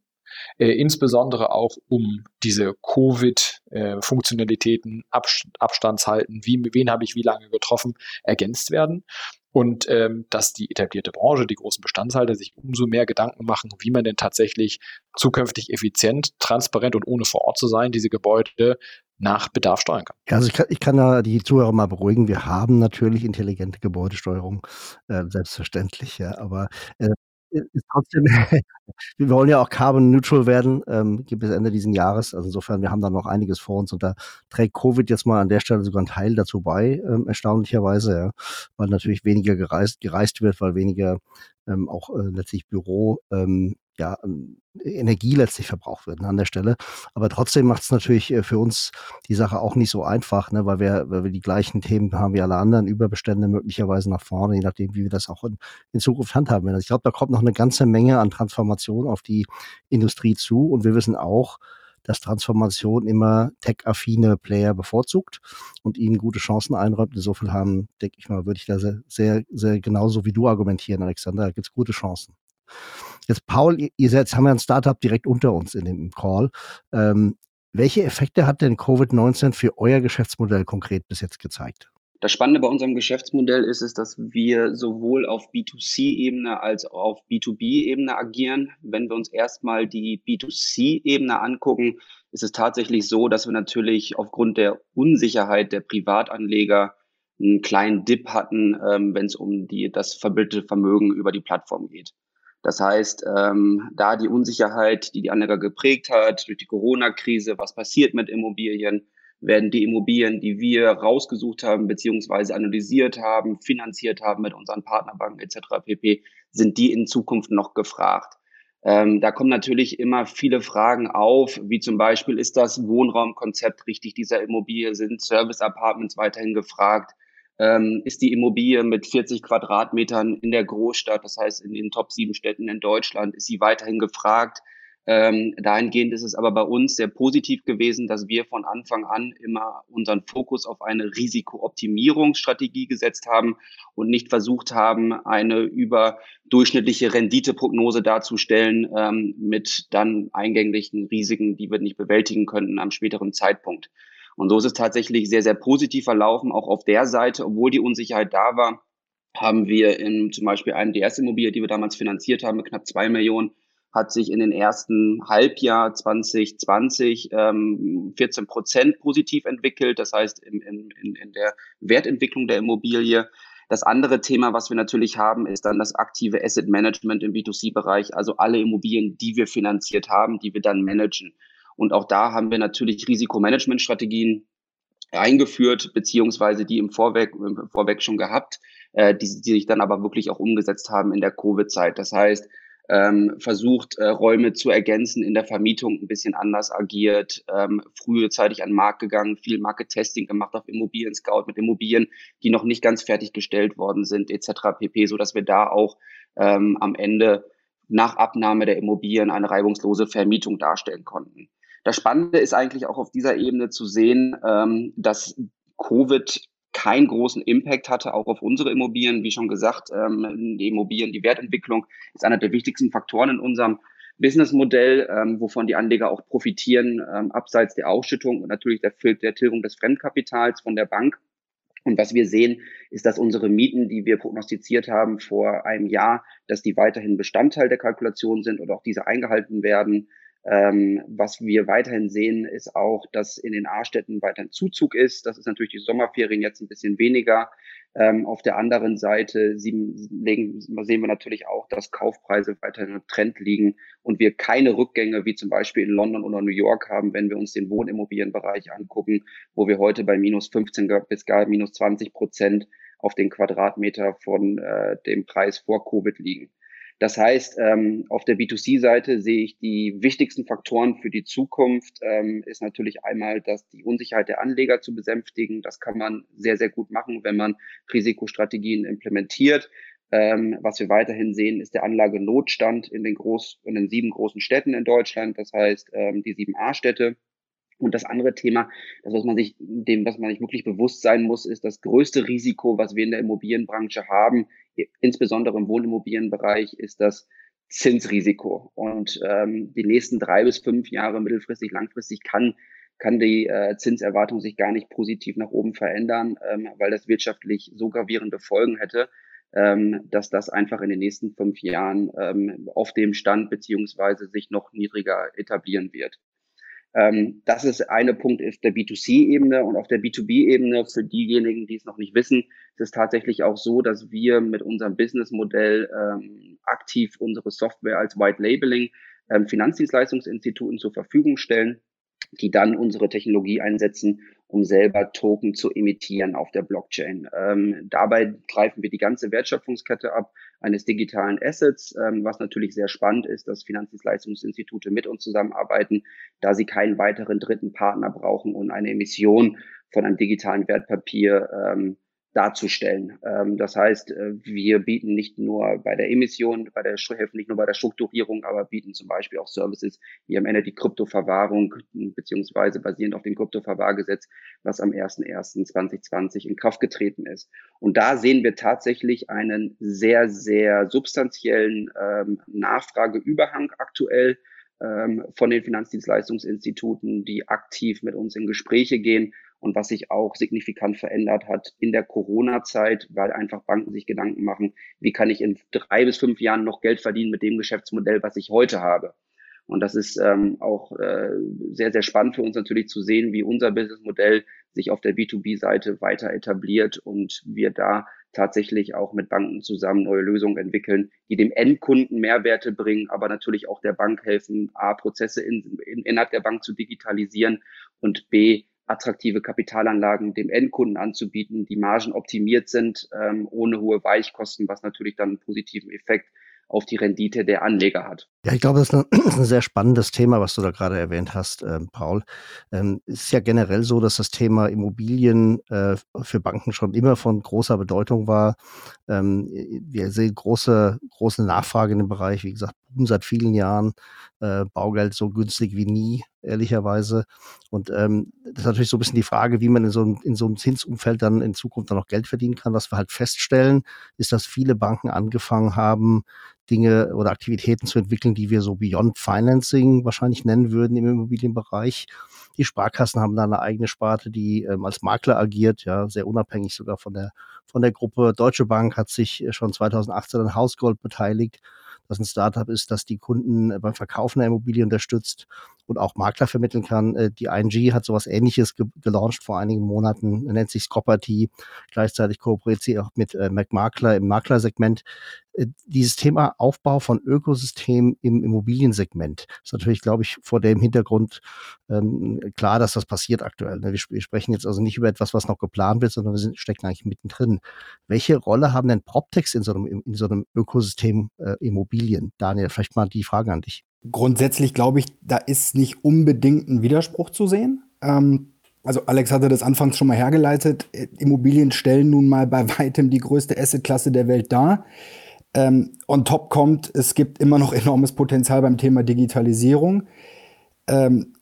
äh, insbesondere auch um diese Covid-Funktionalitäten, Abst Abstandshalten, wie, wen habe ich wie lange getroffen, ergänzt werden. Und ähm, dass die etablierte Branche, die großen Bestandshalter sich umso mehr Gedanken machen, wie man denn tatsächlich zukünftig effizient, transparent und ohne vor Ort zu sein, diese Gebäude nach Bedarf steuern kann. Ja, also ich kann, ich kann da die Zuhörer mal beruhigen. Wir haben natürlich intelligente Gebäudesteuerung, äh, selbstverständlich, ja. Aber äh, ist trotzdem, wir wollen ja auch carbon neutral werden, ähm, bis Ende diesen Jahres. Also insofern, wir haben da noch einiges vor uns und da trägt Covid jetzt mal an der Stelle sogar einen Teil dazu bei, ähm, erstaunlicherweise, ja, weil natürlich weniger gereist, gereist wird, weil weniger ähm, auch äh, letztlich Büro ähm, ja, ähm, Energie letztlich verbraucht wird ne, an der Stelle. Aber trotzdem macht es natürlich äh, für uns die Sache auch nicht so einfach, ne, weil wir, weil wir die gleichen Themen haben wie alle anderen, Überbestände möglicherweise nach vorne, je nachdem, wie wir das auch in, in Zukunft handhaben werden. Also ich glaube, da kommt noch eine ganze Menge an Transformation auf die Industrie zu und wir wissen auch, dass Transformation immer tech-affine Player bevorzugt und ihnen gute Chancen einräumt. Insofern haben, denke ich mal, würde ich da sehr, sehr, sehr genauso wie du argumentieren, Alexander. Da gibt es gute Chancen. Jetzt, Paul, ihr seid, haben ja ein Startup direkt unter uns in dem Call. Ähm, welche Effekte hat denn Covid-19 für euer Geschäftsmodell konkret bis jetzt gezeigt? Das Spannende bei unserem Geschäftsmodell ist es, dass wir sowohl auf B2C-Ebene als auch auf B2B-Ebene agieren. Wenn wir uns erstmal die B2C-Ebene angucken, ist es tatsächlich so, dass wir natürlich aufgrund der Unsicherheit der Privatanleger einen kleinen Dip hatten, ähm, wenn es um die, das verbildete Vermögen über die Plattform geht. Das heißt, ähm, da die Unsicherheit, die die Anleger geprägt hat, durch die Corona-Krise, was passiert mit Immobilien, werden die Immobilien, die wir rausgesucht haben, beziehungsweise analysiert haben, finanziert haben mit unseren Partnerbanken etc. pp., sind die in Zukunft noch gefragt. Ähm, da kommen natürlich immer viele Fragen auf, wie zum Beispiel, ist das Wohnraumkonzept richtig dieser Immobilie? Sind Service-Apartments weiterhin gefragt? Ähm, ist die Immobilie mit 40 Quadratmetern in der Großstadt, das heißt in den Top 7 Städten in Deutschland, ist sie weiterhin gefragt. Ähm, dahingehend ist es aber bei uns sehr positiv gewesen, dass wir von Anfang an immer unseren Fokus auf eine Risikooptimierungsstrategie gesetzt haben und nicht versucht haben, eine überdurchschnittliche Renditeprognose darzustellen ähm, mit dann eingänglichen Risiken, die wir nicht bewältigen könnten am späteren Zeitpunkt. Und so ist es tatsächlich sehr, sehr positiv verlaufen, auch auf der Seite, obwohl die Unsicherheit da war, haben wir in zum Beispiel eine die erste Immobilie, die wir damals finanziert haben, mit knapp zwei Millionen, hat sich in den ersten Halbjahr 2020 ähm, 14 Prozent positiv entwickelt. Das heißt, in, in, in der Wertentwicklung der Immobilie. Das andere Thema, was wir natürlich haben, ist dann das aktive Asset Management im B2C-Bereich, also alle Immobilien, die wir finanziert haben, die wir dann managen. Und auch da haben wir natürlich Risikomanagementstrategien eingeführt, beziehungsweise die im Vorweg, im Vorweg schon gehabt, äh, die, die sich dann aber wirklich auch umgesetzt haben in der Covid-Zeit. Das heißt, ähm, versucht, äh, Räume zu ergänzen, in der Vermietung ein bisschen anders agiert, ähm, frühzeitig an den Markt gegangen, viel Market-Testing gemacht auf Immobilien-Scout mit Immobilien, die noch nicht ganz fertiggestellt worden sind, etc. pp., so dass wir da auch ähm, am Ende nach Abnahme der Immobilien eine reibungslose Vermietung darstellen konnten. Das Spannende ist eigentlich auch auf dieser Ebene zu sehen, ähm, dass Covid keinen großen Impact hatte, auch auf unsere Immobilien. Wie schon gesagt, ähm, die Immobilien, die Wertentwicklung ist einer der wichtigsten Faktoren in unserem Businessmodell, ähm, wovon die Anleger auch profitieren, ähm, abseits der Ausschüttung und natürlich der, der Tilgung des Fremdkapitals von der Bank. Und was wir sehen, ist, dass unsere Mieten, die wir prognostiziert haben vor einem Jahr, dass die weiterhin Bestandteil der Kalkulation sind und auch diese eingehalten werden. Ähm, was wir weiterhin sehen, ist auch, dass in den A-Städten weiterhin Zuzug ist. Das ist natürlich die Sommerferien jetzt ein bisschen weniger. Ähm, auf der anderen Seite sehen, sehen wir natürlich auch, dass Kaufpreise weiterhin im Trend liegen und wir keine Rückgänge wie zum Beispiel in London oder New York haben, wenn wir uns den Wohnimmobilienbereich angucken, wo wir heute bei minus 15 bis gar minus 20 Prozent auf den Quadratmeter von äh, dem Preis vor Covid liegen. Das heißt, ähm, auf der B2C-Seite sehe ich die wichtigsten Faktoren für die Zukunft, ähm, ist natürlich einmal, dass die Unsicherheit der Anleger zu besänftigen. Das kann man sehr, sehr gut machen, wenn man Risikostrategien implementiert. Ähm, was wir weiterhin sehen, ist der Anlagenotstand in den, groß, in den sieben großen Städten in Deutschland, das heißt ähm, die sieben A-Städte. Und das andere Thema, das was man sich, dem, was man sich wirklich bewusst sein muss, ist das größte Risiko, was wir in der Immobilienbranche haben, insbesondere im Wohnimmobilienbereich, ist das Zinsrisiko. Und ähm, die nächsten drei bis fünf Jahre, mittelfristig, langfristig, kann kann die äh, Zinserwartung sich gar nicht positiv nach oben verändern, ähm, weil das wirtschaftlich so gravierende Folgen hätte, ähm, dass das einfach in den nächsten fünf Jahren ähm, auf dem Stand beziehungsweise sich noch niedriger etablieren wird. Ähm, das ist eine Punkt auf der B2C-Ebene und auf der B2B-Ebene für diejenigen, die es noch nicht wissen, ist es tatsächlich auch so, dass wir mit unserem Businessmodell ähm, aktiv unsere Software als White Labeling ähm, Finanzdienstleistungsinstituten zur Verfügung stellen, die dann unsere Technologie einsetzen, um selber Token zu emittieren auf der Blockchain. Ähm, dabei greifen wir die ganze Wertschöpfungskette ab eines digitalen Assets, ähm, was natürlich sehr spannend ist, dass Finanzdienstleistungsinstitute mit uns zusammenarbeiten, da sie keinen weiteren dritten Partner brauchen und eine Emission von einem digitalen Wertpapier ähm, darzustellen. Ähm, das heißt, äh, wir bieten nicht nur bei der Emission, bei der helfen nicht nur bei der Strukturierung, aber bieten zum Beispiel auch Services wie am Ende die Kryptoverwahrung beziehungsweise basierend auf dem Kryptoverwahrgesetz, was am 01.01.2020 in Kraft getreten ist. Und da sehen wir tatsächlich einen sehr, sehr substanziellen ähm, Nachfrageüberhang aktuell ähm, von den Finanzdienstleistungsinstituten, die aktiv mit uns in Gespräche gehen und was sich auch signifikant verändert hat in der Corona-Zeit, weil einfach Banken sich Gedanken machen, wie kann ich in drei bis fünf Jahren noch Geld verdienen mit dem Geschäftsmodell, was ich heute habe. Und das ist ähm, auch äh, sehr, sehr spannend für uns natürlich zu sehen, wie unser Businessmodell sich auf der B2B-Seite weiter etabliert und wir da tatsächlich auch mit Banken zusammen neue Lösungen entwickeln, die dem Endkunden Mehrwerte bringen, aber natürlich auch der Bank helfen, A, Prozesse in, in, innerhalb der Bank zu digitalisieren und B, attraktive Kapitalanlagen dem Endkunden anzubieten, die Margen optimiert sind, ähm, ohne hohe Weichkosten, was natürlich dann einen positiven Effekt auf die Rendite der Anleger hat. Ja, ich glaube, das ist, ein sehr spannendes Thema, was du da gerade erwähnt hast, ähm, Paul. Ähm, es ist ja generell so, dass das Thema Immobilien äh, für Banken schon immer von großer Bedeutung war. Ähm, wir sehen große, große Nachfrage in dem Bereich. Wie gesagt, seit vielen Jahren. Äh, Baugeld so günstig wie nie, ehrlicherweise. Und ähm, das ist natürlich so ein bisschen die Frage, wie man in so, einem, in so einem Zinsumfeld dann in Zukunft dann noch Geld verdienen kann. Was wir halt feststellen, ist, dass viele Banken angefangen haben, Dinge oder Aktivitäten zu entwickeln, die wir so Beyond Financing wahrscheinlich nennen würden im Immobilienbereich. Die Sparkassen haben da eine eigene Sparte, die ähm, als Makler agiert, ja, sehr unabhängig sogar von der, von der Gruppe. Deutsche Bank hat sich äh, schon 2018 an Hausgold beteiligt das ein Startup ist, das die Kunden äh, beim Verkaufen der Immobilie unterstützt und auch Makler vermitteln kann. Äh, die ING hat sowas ähnliches ge gelauncht vor einigen Monaten, nennt sich Scopperty. Gleichzeitig kooperiert sie auch mit äh, MacMakler im Maklersegment. Äh, dieses Thema Aufbau von Ökosystemen im Immobiliensegment ist natürlich, glaube ich, vor dem Hintergrund ähm, klar, dass das passiert aktuell. Ne? Wir, wir, sprechen jetzt also nicht über etwas, was noch geplant wird, sondern wir sind, stecken eigentlich mittendrin. Welche Rolle haben denn PropTechs in so einem, in so einem Ökosystem äh, Immobilien? Daniel, vielleicht mal die Frage an dich. Grundsätzlich glaube ich, da ist nicht unbedingt ein Widerspruch zu sehen. Ähm, also Alex hatte das anfangs schon mal hergeleitet. Immobilien stellen nun mal bei weitem die größte Assetklasse der Welt dar. Ähm, on top kommt, es gibt immer noch enormes Potenzial beim Thema Digitalisierung. Ähm,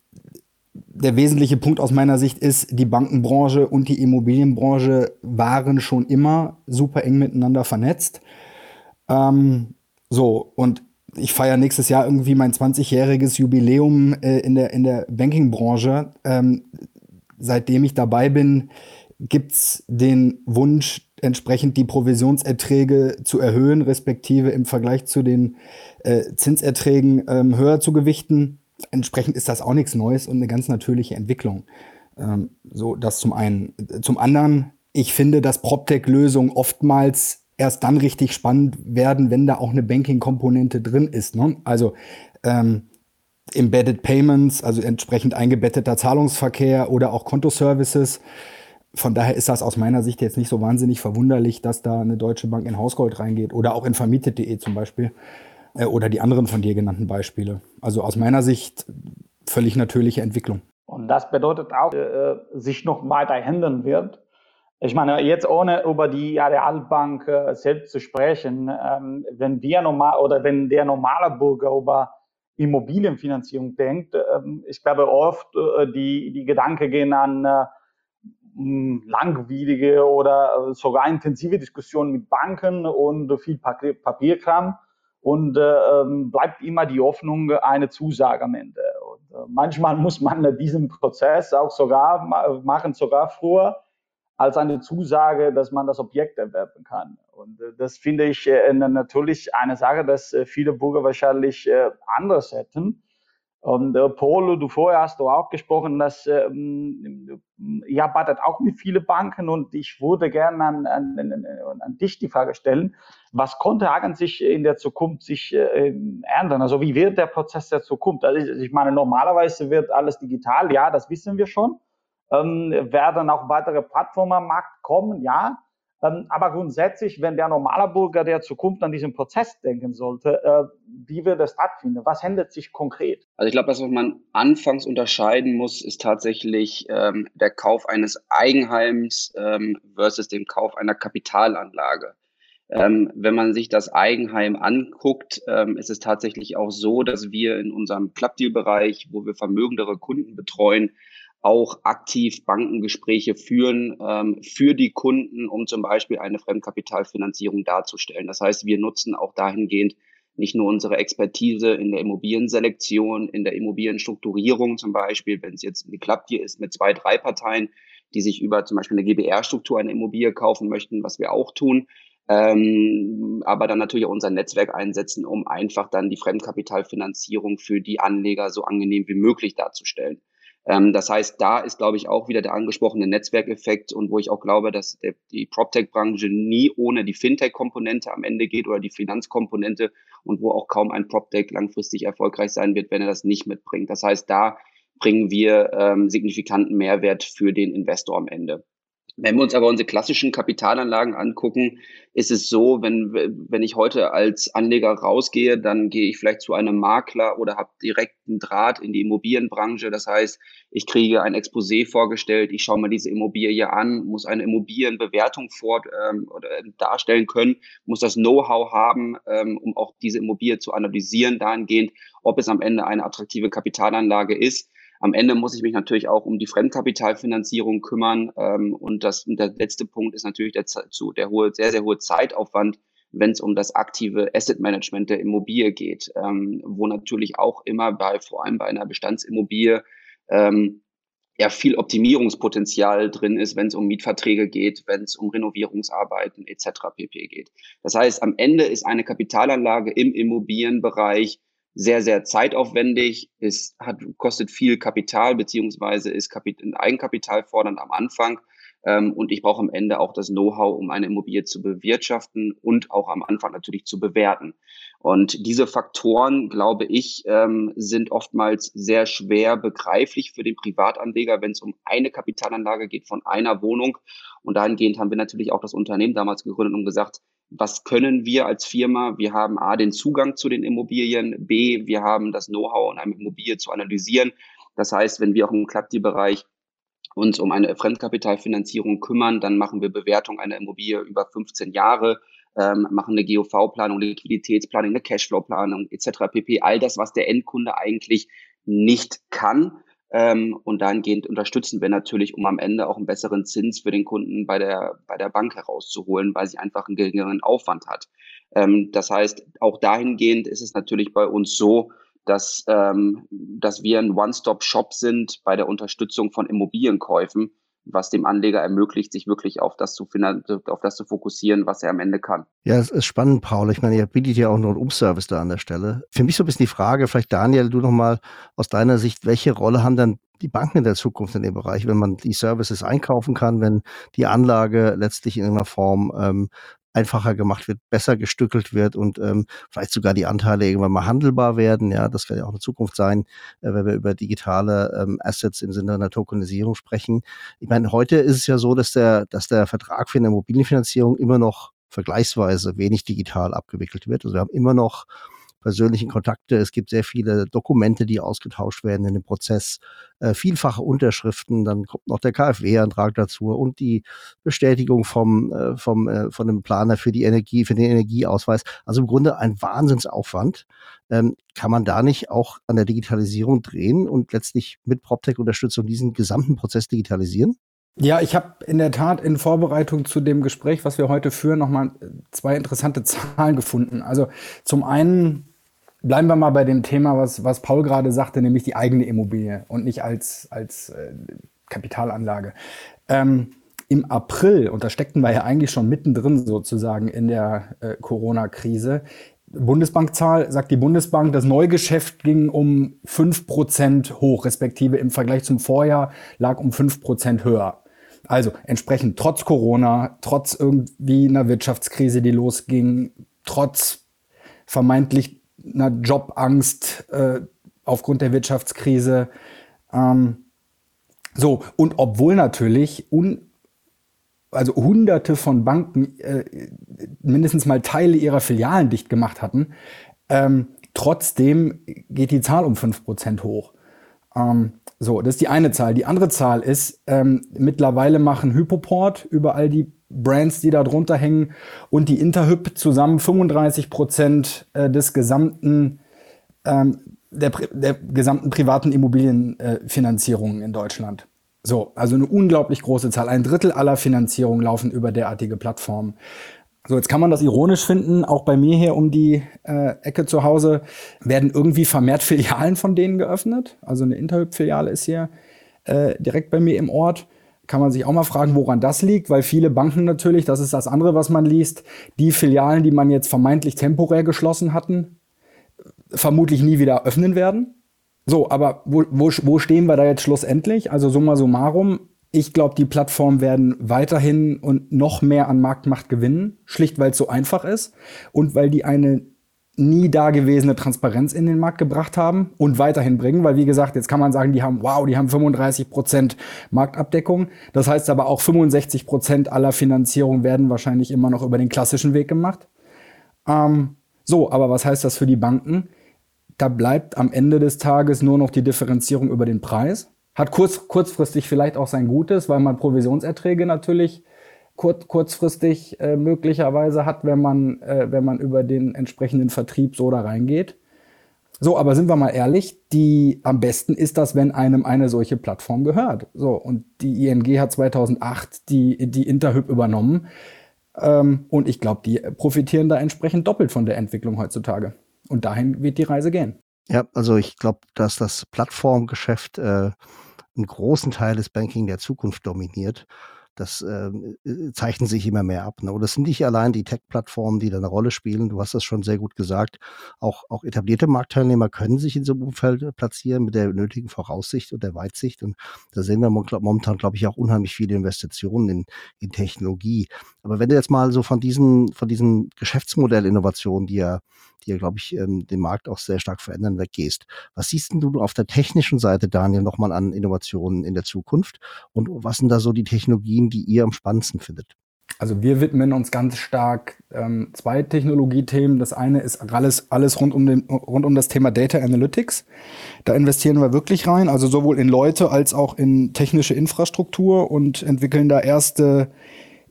der wesentliche Punkt aus meiner Sicht ist, die Bankenbranche und die Immobilienbranche waren schon immer super eng miteinander vernetzt. Ähm, so, und ich feiere nächstes Jahr irgendwie mein 20-jähriges Jubiläum äh, in der, in der Bankingbranche. Ähm, seitdem ich dabei bin, gibt's den Wunsch, entsprechend die Provisionserträge zu erhöhen, respektive im Vergleich zu den äh, Zinserträgen ähm, höher zu gewichten. Entsprechend ist das auch nichts Neues und eine ganz natürliche Entwicklung. Ähm, so, das zum einen. Zum anderen, ich finde, dass PropTech-Lösungen oftmals erst dann richtig spannend werden, wenn da auch eine Banking-Komponente drin ist. Ne? Also ähm, Embedded Payments, also entsprechend eingebetteter Zahlungsverkehr oder auch Kontoservices. Von daher ist das aus meiner Sicht jetzt nicht so wahnsinnig verwunderlich, dass da eine Deutsche Bank in Hausgold reingeht oder auch in vermietet.de zum Beispiel äh, oder die anderen von dir genannten Beispiele. Also aus meiner Sicht völlig natürliche Entwicklung. Und das bedeutet auch, äh, sich noch weiter ändern wird. Ich meine, jetzt ohne über die Arealbank äh, selbst zu sprechen, ähm, wenn wir normal oder wenn der normale Bürger über Immobilienfinanzierung denkt, ähm, ich glaube oft äh, die, die Gedanken gehen an äh, langwierige oder sogar intensive Diskussionen mit Banken und viel Papierkram und äh, ähm, bleibt immer die Hoffnung eine Zusage am Ende. Und, manchmal muss man diesen Prozess auch sogar machen, sogar früher als eine Zusage, dass man das Objekt erwerben kann. Und äh, das finde ich äh, natürlich eine Sache, dass äh, viele Bürger wahrscheinlich anders hätten. Und äh, Paul, du vorher hast du auch gesprochen, dass ähm, ihr arbeitet auch mit vielen Banken und ich würde gerne an, an, an, an dich die Frage stellen, was konnte eigentlich in der Zukunft sich äh, ändern? Also wie wird der Prozess der Zukunft? Also ich meine, normalerweise wird alles digital, ja, das wissen wir schon. Ähm, werden auch weitere Plattformen am Markt kommen? Ja. Ähm, aber grundsätzlich, wenn der normale Bürger der Zukunft an diesen Prozess denken sollte, äh, wie wird das stattfinden? Was ändert sich konkret? Also ich glaube, das, was man anfangs unterscheiden muss, ist tatsächlich ähm, der Kauf eines Eigenheims ähm, versus dem Kauf einer Kapitalanlage. Ähm, wenn man sich das Eigenheim anguckt, ähm, ist es tatsächlich auch so, dass wir in unserem Clubdeal-Bereich, wo wir vermögendere Kunden betreuen, auch aktiv Bankengespräche führen ähm, für die Kunden, um zum Beispiel eine Fremdkapitalfinanzierung darzustellen. Das heißt, wir nutzen auch dahingehend nicht nur unsere Expertise in der Immobilienselektion, in der Immobilienstrukturierung zum Beispiel, wenn es jetzt eine Klapptier ist mit zwei, drei Parteien, die sich über zum Beispiel eine GBR-Struktur eine Immobilie kaufen möchten, was wir auch tun, ähm, aber dann natürlich auch unser Netzwerk einsetzen, um einfach dann die Fremdkapitalfinanzierung für die Anleger so angenehm wie möglich darzustellen. Ähm, das heißt, da ist, glaube ich, auch wieder der angesprochene Netzwerkeffekt und wo ich auch glaube, dass die PropTech-Branche nie ohne die Fintech-Komponente am Ende geht oder die Finanzkomponente und wo auch kaum ein PropTech langfristig erfolgreich sein wird, wenn er das nicht mitbringt. Das heißt, da bringen wir ähm, signifikanten Mehrwert für den Investor am Ende. Wenn wir uns aber unsere klassischen Kapitalanlagen angucken, ist es so, wenn, wenn ich heute als Anleger rausgehe, dann gehe ich vielleicht zu einem Makler oder habe direkten Draht in die Immobilienbranche. Das heißt, ich kriege ein Exposé vorgestellt, ich schaue mir diese Immobilie an, muss eine Immobilienbewertung vor, ähm, oder darstellen können, muss das Know-how haben, ähm, um auch diese Immobilie zu analysieren, dahingehend, ob es am Ende eine attraktive Kapitalanlage ist. Am Ende muss ich mich natürlich auch um die Fremdkapitalfinanzierung kümmern. Ähm, und, das, und der letzte Punkt ist natürlich der, zu, der hohe, sehr, sehr hohe Zeitaufwand, wenn es um das aktive Asset Management der Immobilie geht, ähm, wo natürlich auch immer bei, vor allem bei einer Bestandsimmobilie, ähm, ja viel Optimierungspotenzial drin ist, wenn es um Mietverträge geht, wenn es um Renovierungsarbeiten etc. pp geht. Das heißt, am Ende ist eine Kapitalanlage im Immobilienbereich sehr, sehr zeitaufwendig, ist, hat, kostet viel Kapital, beziehungsweise ist Kapit Eigenkapital fordernd am Anfang. Ähm, und ich brauche am Ende auch das Know-how, um eine Immobilie zu bewirtschaften und auch am Anfang natürlich zu bewerten. Und diese Faktoren, glaube ich, ähm, sind oftmals sehr schwer begreiflich für den Privatanleger, wenn es um eine Kapitalanlage geht von einer Wohnung. Und dahingehend haben wir natürlich auch das Unternehmen damals gegründet und gesagt, was können wir als Firma? Wir haben A, den Zugang zu den Immobilien, B, wir haben das Know-how, um eine Immobilie zu analysieren. Das heißt, wenn wir auch im Clubdeal-Bereich uns um eine Fremdkapitalfinanzierung kümmern, dann machen wir Bewertung einer Immobilie über 15 Jahre, ähm, machen eine GOV-Planung, Liquiditätsplanung, eine Cashflow-Planung etc. pp. All das, was der Endkunde eigentlich nicht kann. Ähm, und dahingehend unterstützen wir natürlich, um am Ende auch einen besseren Zins für den Kunden bei der, bei der Bank herauszuholen, weil sie einfach einen geringeren Aufwand hat. Ähm, das heißt, auch dahingehend ist es natürlich bei uns so, dass, ähm, dass wir ein One-Stop-Shop sind bei der Unterstützung von Immobilienkäufen was dem Anleger ermöglicht, sich wirklich auf das zu auf das zu fokussieren, was er am Ende kann. Ja, es ist spannend, Paul. Ich meine, ihr bietet ja auch einen Umservice da an der Stelle. Für mich so ein bisschen die Frage, vielleicht Daniel, du nochmal aus deiner Sicht, welche Rolle haben dann die Banken in der Zukunft in dem Bereich, wenn man die Services einkaufen kann, wenn die Anlage letztlich in irgendeiner Form ähm, einfacher gemacht wird, besser gestückelt wird und ähm, vielleicht sogar die Anteile irgendwann mal handelbar werden. Ja, das kann ja auch eine Zukunft sein, äh, wenn wir über digitale ähm, Assets im Sinne einer Tokenisierung sprechen. Ich meine, heute ist es ja so, dass der, dass der Vertrag für eine Immobilienfinanzierung immer noch vergleichsweise wenig digital abgewickelt wird. Also wir haben immer noch persönlichen Kontakte. Es gibt sehr viele Dokumente, die ausgetauscht werden in dem Prozess, äh, vielfache Unterschriften. Dann kommt noch der KfW-Antrag dazu und die Bestätigung vom, äh, vom, äh, von dem Planer für die Energie, für den Energieausweis. Also im Grunde ein Wahnsinnsaufwand. Ähm, kann man da nicht auch an der Digitalisierung drehen und letztlich mit PropTech-Unterstützung diesen gesamten Prozess digitalisieren? Ja, ich habe in der Tat in Vorbereitung zu dem Gespräch, was wir heute führen, nochmal zwei interessante Zahlen gefunden. Also zum einen bleiben wir mal bei dem Thema, was, was Paul gerade sagte, nämlich die eigene Immobilie und nicht als, als äh, Kapitalanlage. Ähm, Im April, und da steckten wir ja eigentlich schon mittendrin sozusagen in der äh, Corona-Krise, Bundesbankzahl, sagt die Bundesbank, das Neugeschäft ging um fünf Prozent hoch, respektive im Vergleich zum Vorjahr lag um fünf Prozent höher. Also entsprechend trotz Corona, trotz irgendwie einer Wirtschaftskrise, die losging, trotz vermeintlich einer Jobangst äh, aufgrund der Wirtschaftskrise, ähm, So, und obwohl natürlich un, also hunderte von Banken äh, mindestens mal Teile ihrer Filialen dicht gemacht hatten, ähm, trotzdem geht die Zahl um fünf Prozent hoch. Ähm, so, das ist die eine Zahl. Die andere Zahl ist, ähm, mittlerweile machen Hypoport über all die Brands, die da drunter hängen, und die Interhyp zusammen 35 Prozent äh, des gesamten, ähm, der, der gesamten privaten Immobilienfinanzierungen äh, in Deutschland. So, also eine unglaublich große Zahl. Ein Drittel aller Finanzierungen laufen über derartige Plattformen. So, jetzt kann man das ironisch finden. Auch bei mir hier um die äh, Ecke zu Hause werden irgendwie vermehrt Filialen von denen geöffnet. Also eine Interhyp-Filiale ist hier äh, direkt bei mir im Ort. Kann man sich auch mal fragen, woran das liegt, weil viele Banken natürlich, das ist das andere, was man liest, die Filialen, die man jetzt vermeintlich temporär geschlossen hatten, vermutlich nie wieder öffnen werden. So, aber wo, wo, wo stehen wir da jetzt schlussendlich? Also summa summarum, ich glaube, die Plattformen werden weiterhin und noch mehr an Marktmacht gewinnen, schlicht weil es so einfach ist und weil die eine nie dagewesene Transparenz in den Markt gebracht haben und weiterhin bringen, weil wie gesagt, jetzt kann man sagen, die haben, wow, die haben 35 Prozent Marktabdeckung. Das heißt aber auch 65 Prozent aller Finanzierung werden wahrscheinlich immer noch über den klassischen Weg gemacht. Ähm, so, aber was heißt das für die Banken? Da bleibt am Ende des Tages nur noch die Differenzierung über den Preis. Hat kurz, kurzfristig vielleicht auch sein Gutes, weil man Provisionserträge natürlich kurz, kurzfristig äh, möglicherweise hat, wenn man, äh, wenn man über den entsprechenden Vertrieb so da reingeht. So, aber sind wir mal ehrlich, die am besten ist das, wenn einem eine solche Plattform gehört. So, und die ING hat 2008 die, die Interhyp übernommen. Ähm, und ich glaube, die profitieren da entsprechend doppelt von der Entwicklung heutzutage. Und dahin wird die Reise gehen. Ja, also ich glaube, dass das Plattformgeschäft äh, einen großen Teil des Banking der Zukunft dominiert. Das ähm, äh, zeichnet sich immer mehr ab. Ne? Und das sind nicht allein die Tech-Plattformen, die da eine Rolle spielen. Du hast das schon sehr gut gesagt. Auch, auch etablierte Marktteilnehmer können sich in so einem Umfeld äh, platzieren mit der nötigen Voraussicht und der Weitsicht. Und da sehen wir momentan, glaube ich, auch unheimlich viele Investitionen in, in Technologie. Aber wenn du jetzt mal so von diesen, von diesen Geschäftsmodellinnovationen, die ja die ja, glaube ich, ähm, den Markt auch sehr stark verändern, weggehst. Was siehst denn du auf der technischen Seite, Daniel, nochmal an Innovationen in der Zukunft? Und was sind da so die Technologien, die ihr am spannendsten findet? Also wir widmen uns ganz stark ähm, zwei Technologiethemen. Das eine ist alles, alles rund, um den, rund um das Thema Data Analytics. Da investieren wir wirklich rein, also sowohl in Leute als auch in technische Infrastruktur und entwickeln da erste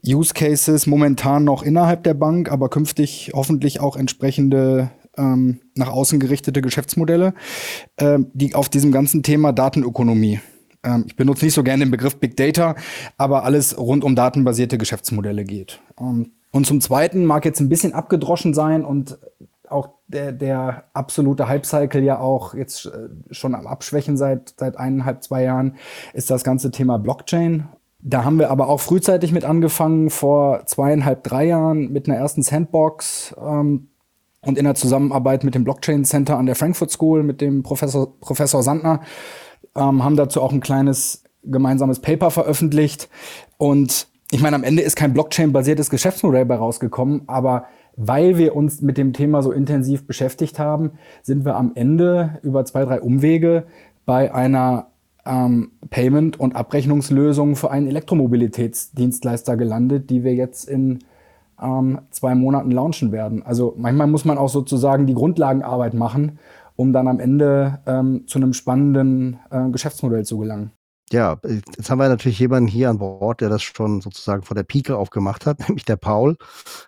Use Cases momentan noch innerhalb der Bank, aber künftig hoffentlich auch entsprechende ähm, nach außen gerichtete Geschäftsmodelle, ähm, die auf diesem ganzen Thema Datenökonomie. Ähm, ich benutze nicht so gerne den Begriff Big Data, aber alles rund um datenbasierte Geschäftsmodelle geht. Ähm, und zum Zweiten mag jetzt ein bisschen abgedroschen sein und auch der, der absolute Hype-Cycle ja auch jetzt äh, schon am Abschwächen seit, seit eineinhalb, zwei Jahren, ist das ganze Thema Blockchain da haben wir aber auch frühzeitig mit angefangen, vor zweieinhalb, drei Jahren mit einer ersten Sandbox ähm, und in der Zusammenarbeit mit dem Blockchain Center an der Frankfurt School, mit dem Professor, Professor Sandner, ähm, haben dazu auch ein kleines gemeinsames Paper veröffentlicht. Und ich meine, am Ende ist kein Blockchain-basiertes Geschäftsmodell bei rausgekommen, aber weil wir uns mit dem Thema so intensiv beschäftigt haben, sind wir am Ende über zwei, drei Umwege bei einer ähm, Payment- und Abrechnungslösung für einen Elektromobilitätsdienstleister gelandet, die wir jetzt in ähm, zwei Monaten launchen werden. Also manchmal muss man auch sozusagen die Grundlagenarbeit machen, um dann am Ende ähm, zu einem spannenden äh, Geschäftsmodell zu gelangen. Ja, jetzt haben wir natürlich jemanden hier an Bord, der das schon sozusagen vor der Pike aufgemacht hat, nämlich der Paul.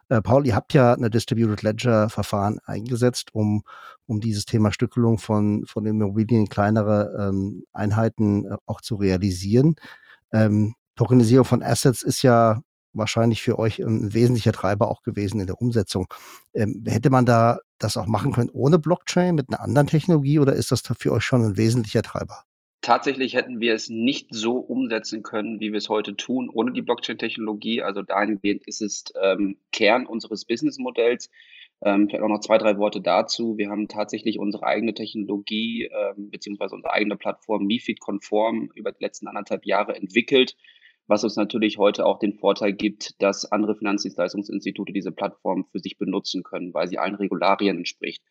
Äh, Paul, ihr habt ja eine Distributed Ledger Verfahren eingesetzt, um um dieses Thema Stückelung von, von Immobilien in kleinere ähm, Einheiten äh, auch zu realisieren. Ähm, Tokenisierung von Assets ist ja wahrscheinlich für euch ein wesentlicher Treiber auch gewesen in der Umsetzung. Ähm, hätte man da das auch machen können ohne Blockchain mit einer anderen Technologie oder ist das für euch schon ein wesentlicher Treiber? Tatsächlich hätten wir es nicht so umsetzen können, wie wir es heute tun, ohne die Blockchain-Technologie. Also dahingehend ist es ähm, Kern unseres Businessmodells. Ähm, vielleicht auch noch zwei, drei Worte dazu. Wir haben tatsächlich unsere eigene Technologie ähm, beziehungsweise unsere eigene Plattform MIFID-konform über die letzten anderthalb Jahre entwickelt, was uns natürlich heute auch den Vorteil gibt, dass andere Finanzdienstleistungsinstitute diese Plattform für sich benutzen können, weil sie allen Regularien entspricht.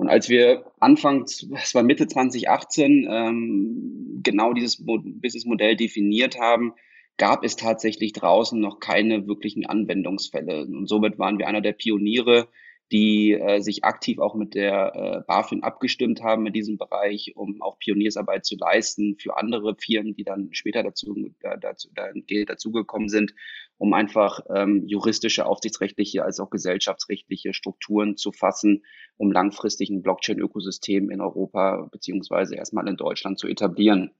Und als wir Anfang, es war Mitte 2018, ähm, genau dieses Businessmodell definiert haben, gab es tatsächlich draußen noch keine wirklichen Anwendungsfälle. Und somit waren wir einer der Pioniere, die äh, sich aktiv auch mit der äh, BaFin abgestimmt haben in diesem Bereich, um auch Pioniersarbeit zu leisten für andere Firmen, die dann später dazu, da, dazu da dazugekommen sind, um einfach ähm, juristische, aufsichtsrechtliche als auch gesellschaftsrechtliche Strukturen zu fassen, um langfristig ein Blockchain-Ökosystem in Europa beziehungsweise erstmal in Deutschland zu etablieren.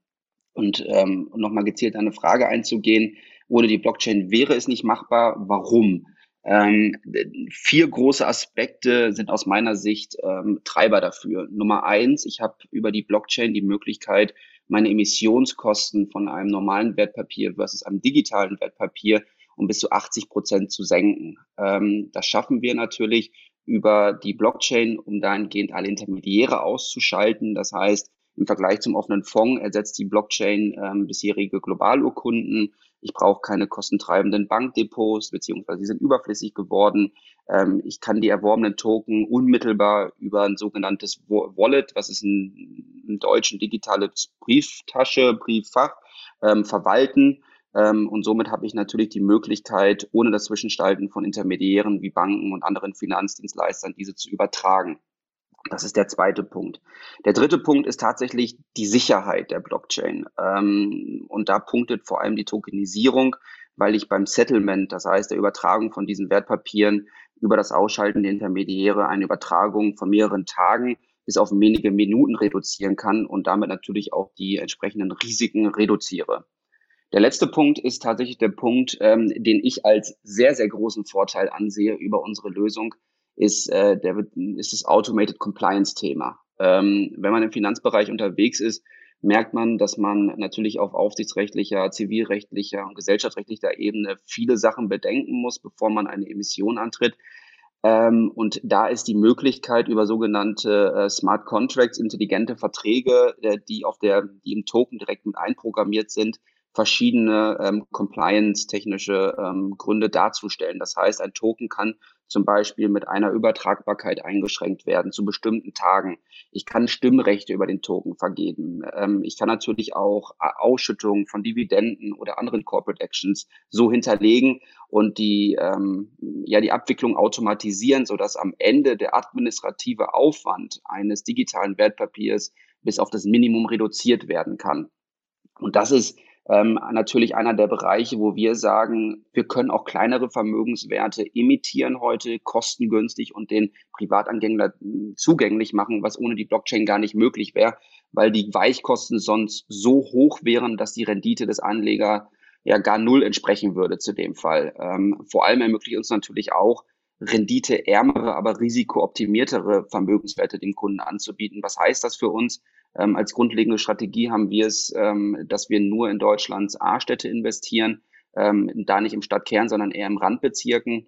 Und ähm, nochmal gezielt eine Frage einzugehen, ohne die Blockchain wäre es nicht machbar. Warum? Ähm, vier große Aspekte sind aus meiner Sicht ähm, Treiber dafür. Nummer eins, ich habe über die Blockchain die Möglichkeit, meine Emissionskosten von einem normalen Wertpapier versus einem digitalen Wertpapier um bis zu 80 Prozent zu senken. Ähm, das schaffen wir natürlich über die Blockchain, um dahingehend alle Intermediäre auszuschalten. Das heißt, im Vergleich zum offenen Fonds ersetzt die Blockchain ähm, bisherige Globalurkunden. Ich brauche keine kostentreibenden Bankdepots, beziehungsweise sie sind überflüssig geworden. Ähm, ich kann die erworbenen Token unmittelbar über ein sogenanntes Wallet, was ist ein, ein deutschen digitales Brieftasche, Brieffach, ähm, verwalten. Ähm, und somit habe ich natürlich die Möglichkeit, ohne das Zwischenstalten von Intermediären wie Banken und anderen Finanzdienstleistern diese zu übertragen. Das ist der zweite Punkt. Der dritte Punkt ist tatsächlich die Sicherheit der Blockchain. Ähm, und da punktet vor allem die Tokenisierung, weil ich beim Settlement, das heißt der Übertragung von diesen Wertpapieren über das Ausschalten der Intermediäre eine Übertragung von mehreren Tagen bis auf wenige Minuten reduzieren kann und damit natürlich auch die entsprechenden Risiken reduziere. Der letzte Punkt ist tatsächlich der Punkt, ähm, den ich als sehr, sehr großen Vorteil ansehe über unsere Lösung, ist, äh, der, ist das Automated Compliance-Thema. Ähm, wenn man im Finanzbereich unterwegs ist, merkt man, dass man natürlich auf aufsichtsrechtlicher, zivilrechtlicher und gesellschaftsrechtlicher Ebene viele Sachen bedenken muss, bevor man eine Emission antritt. Ähm, und da ist die Möglichkeit über sogenannte äh, Smart Contracts, intelligente Verträge, äh, die auf der, die im Token direkt mit einprogrammiert sind, verschiedene ähm, compliance-technische ähm, Gründe darzustellen. Das heißt, ein Token kann zum Beispiel mit einer Übertragbarkeit eingeschränkt werden zu bestimmten Tagen. Ich kann Stimmrechte über den Token vergeben. Ähm, ich kann natürlich auch äh, Ausschüttungen von Dividenden oder anderen Corporate Actions so hinterlegen und die, ähm, ja, die Abwicklung automatisieren, sodass am Ende der administrative Aufwand eines digitalen Wertpapiers bis auf das Minimum reduziert werden kann. Und das ist ähm, natürlich einer der Bereiche, wo wir sagen, wir können auch kleinere Vermögenswerte imitieren heute, kostengünstig und den Privatangängler hm, zugänglich machen, was ohne die Blockchain gar nicht möglich wäre, weil die Weichkosten sonst so hoch wären, dass die Rendite des Anlegers ja gar null entsprechen würde zu dem Fall. Ähm, vor allem ermöglicht uns natürlich auch, renditeärmere, aber risikooptimiertere Vermögenswerte dem Kunden anzubieten. Was heißt das für uns? Ähm, als grundlegende Strategie haben wir es, ähm, dass wir nur in Deutschlands A-Städte investieren, ähm, da nicht im Stadtkern, sondern eher im Randbezirken.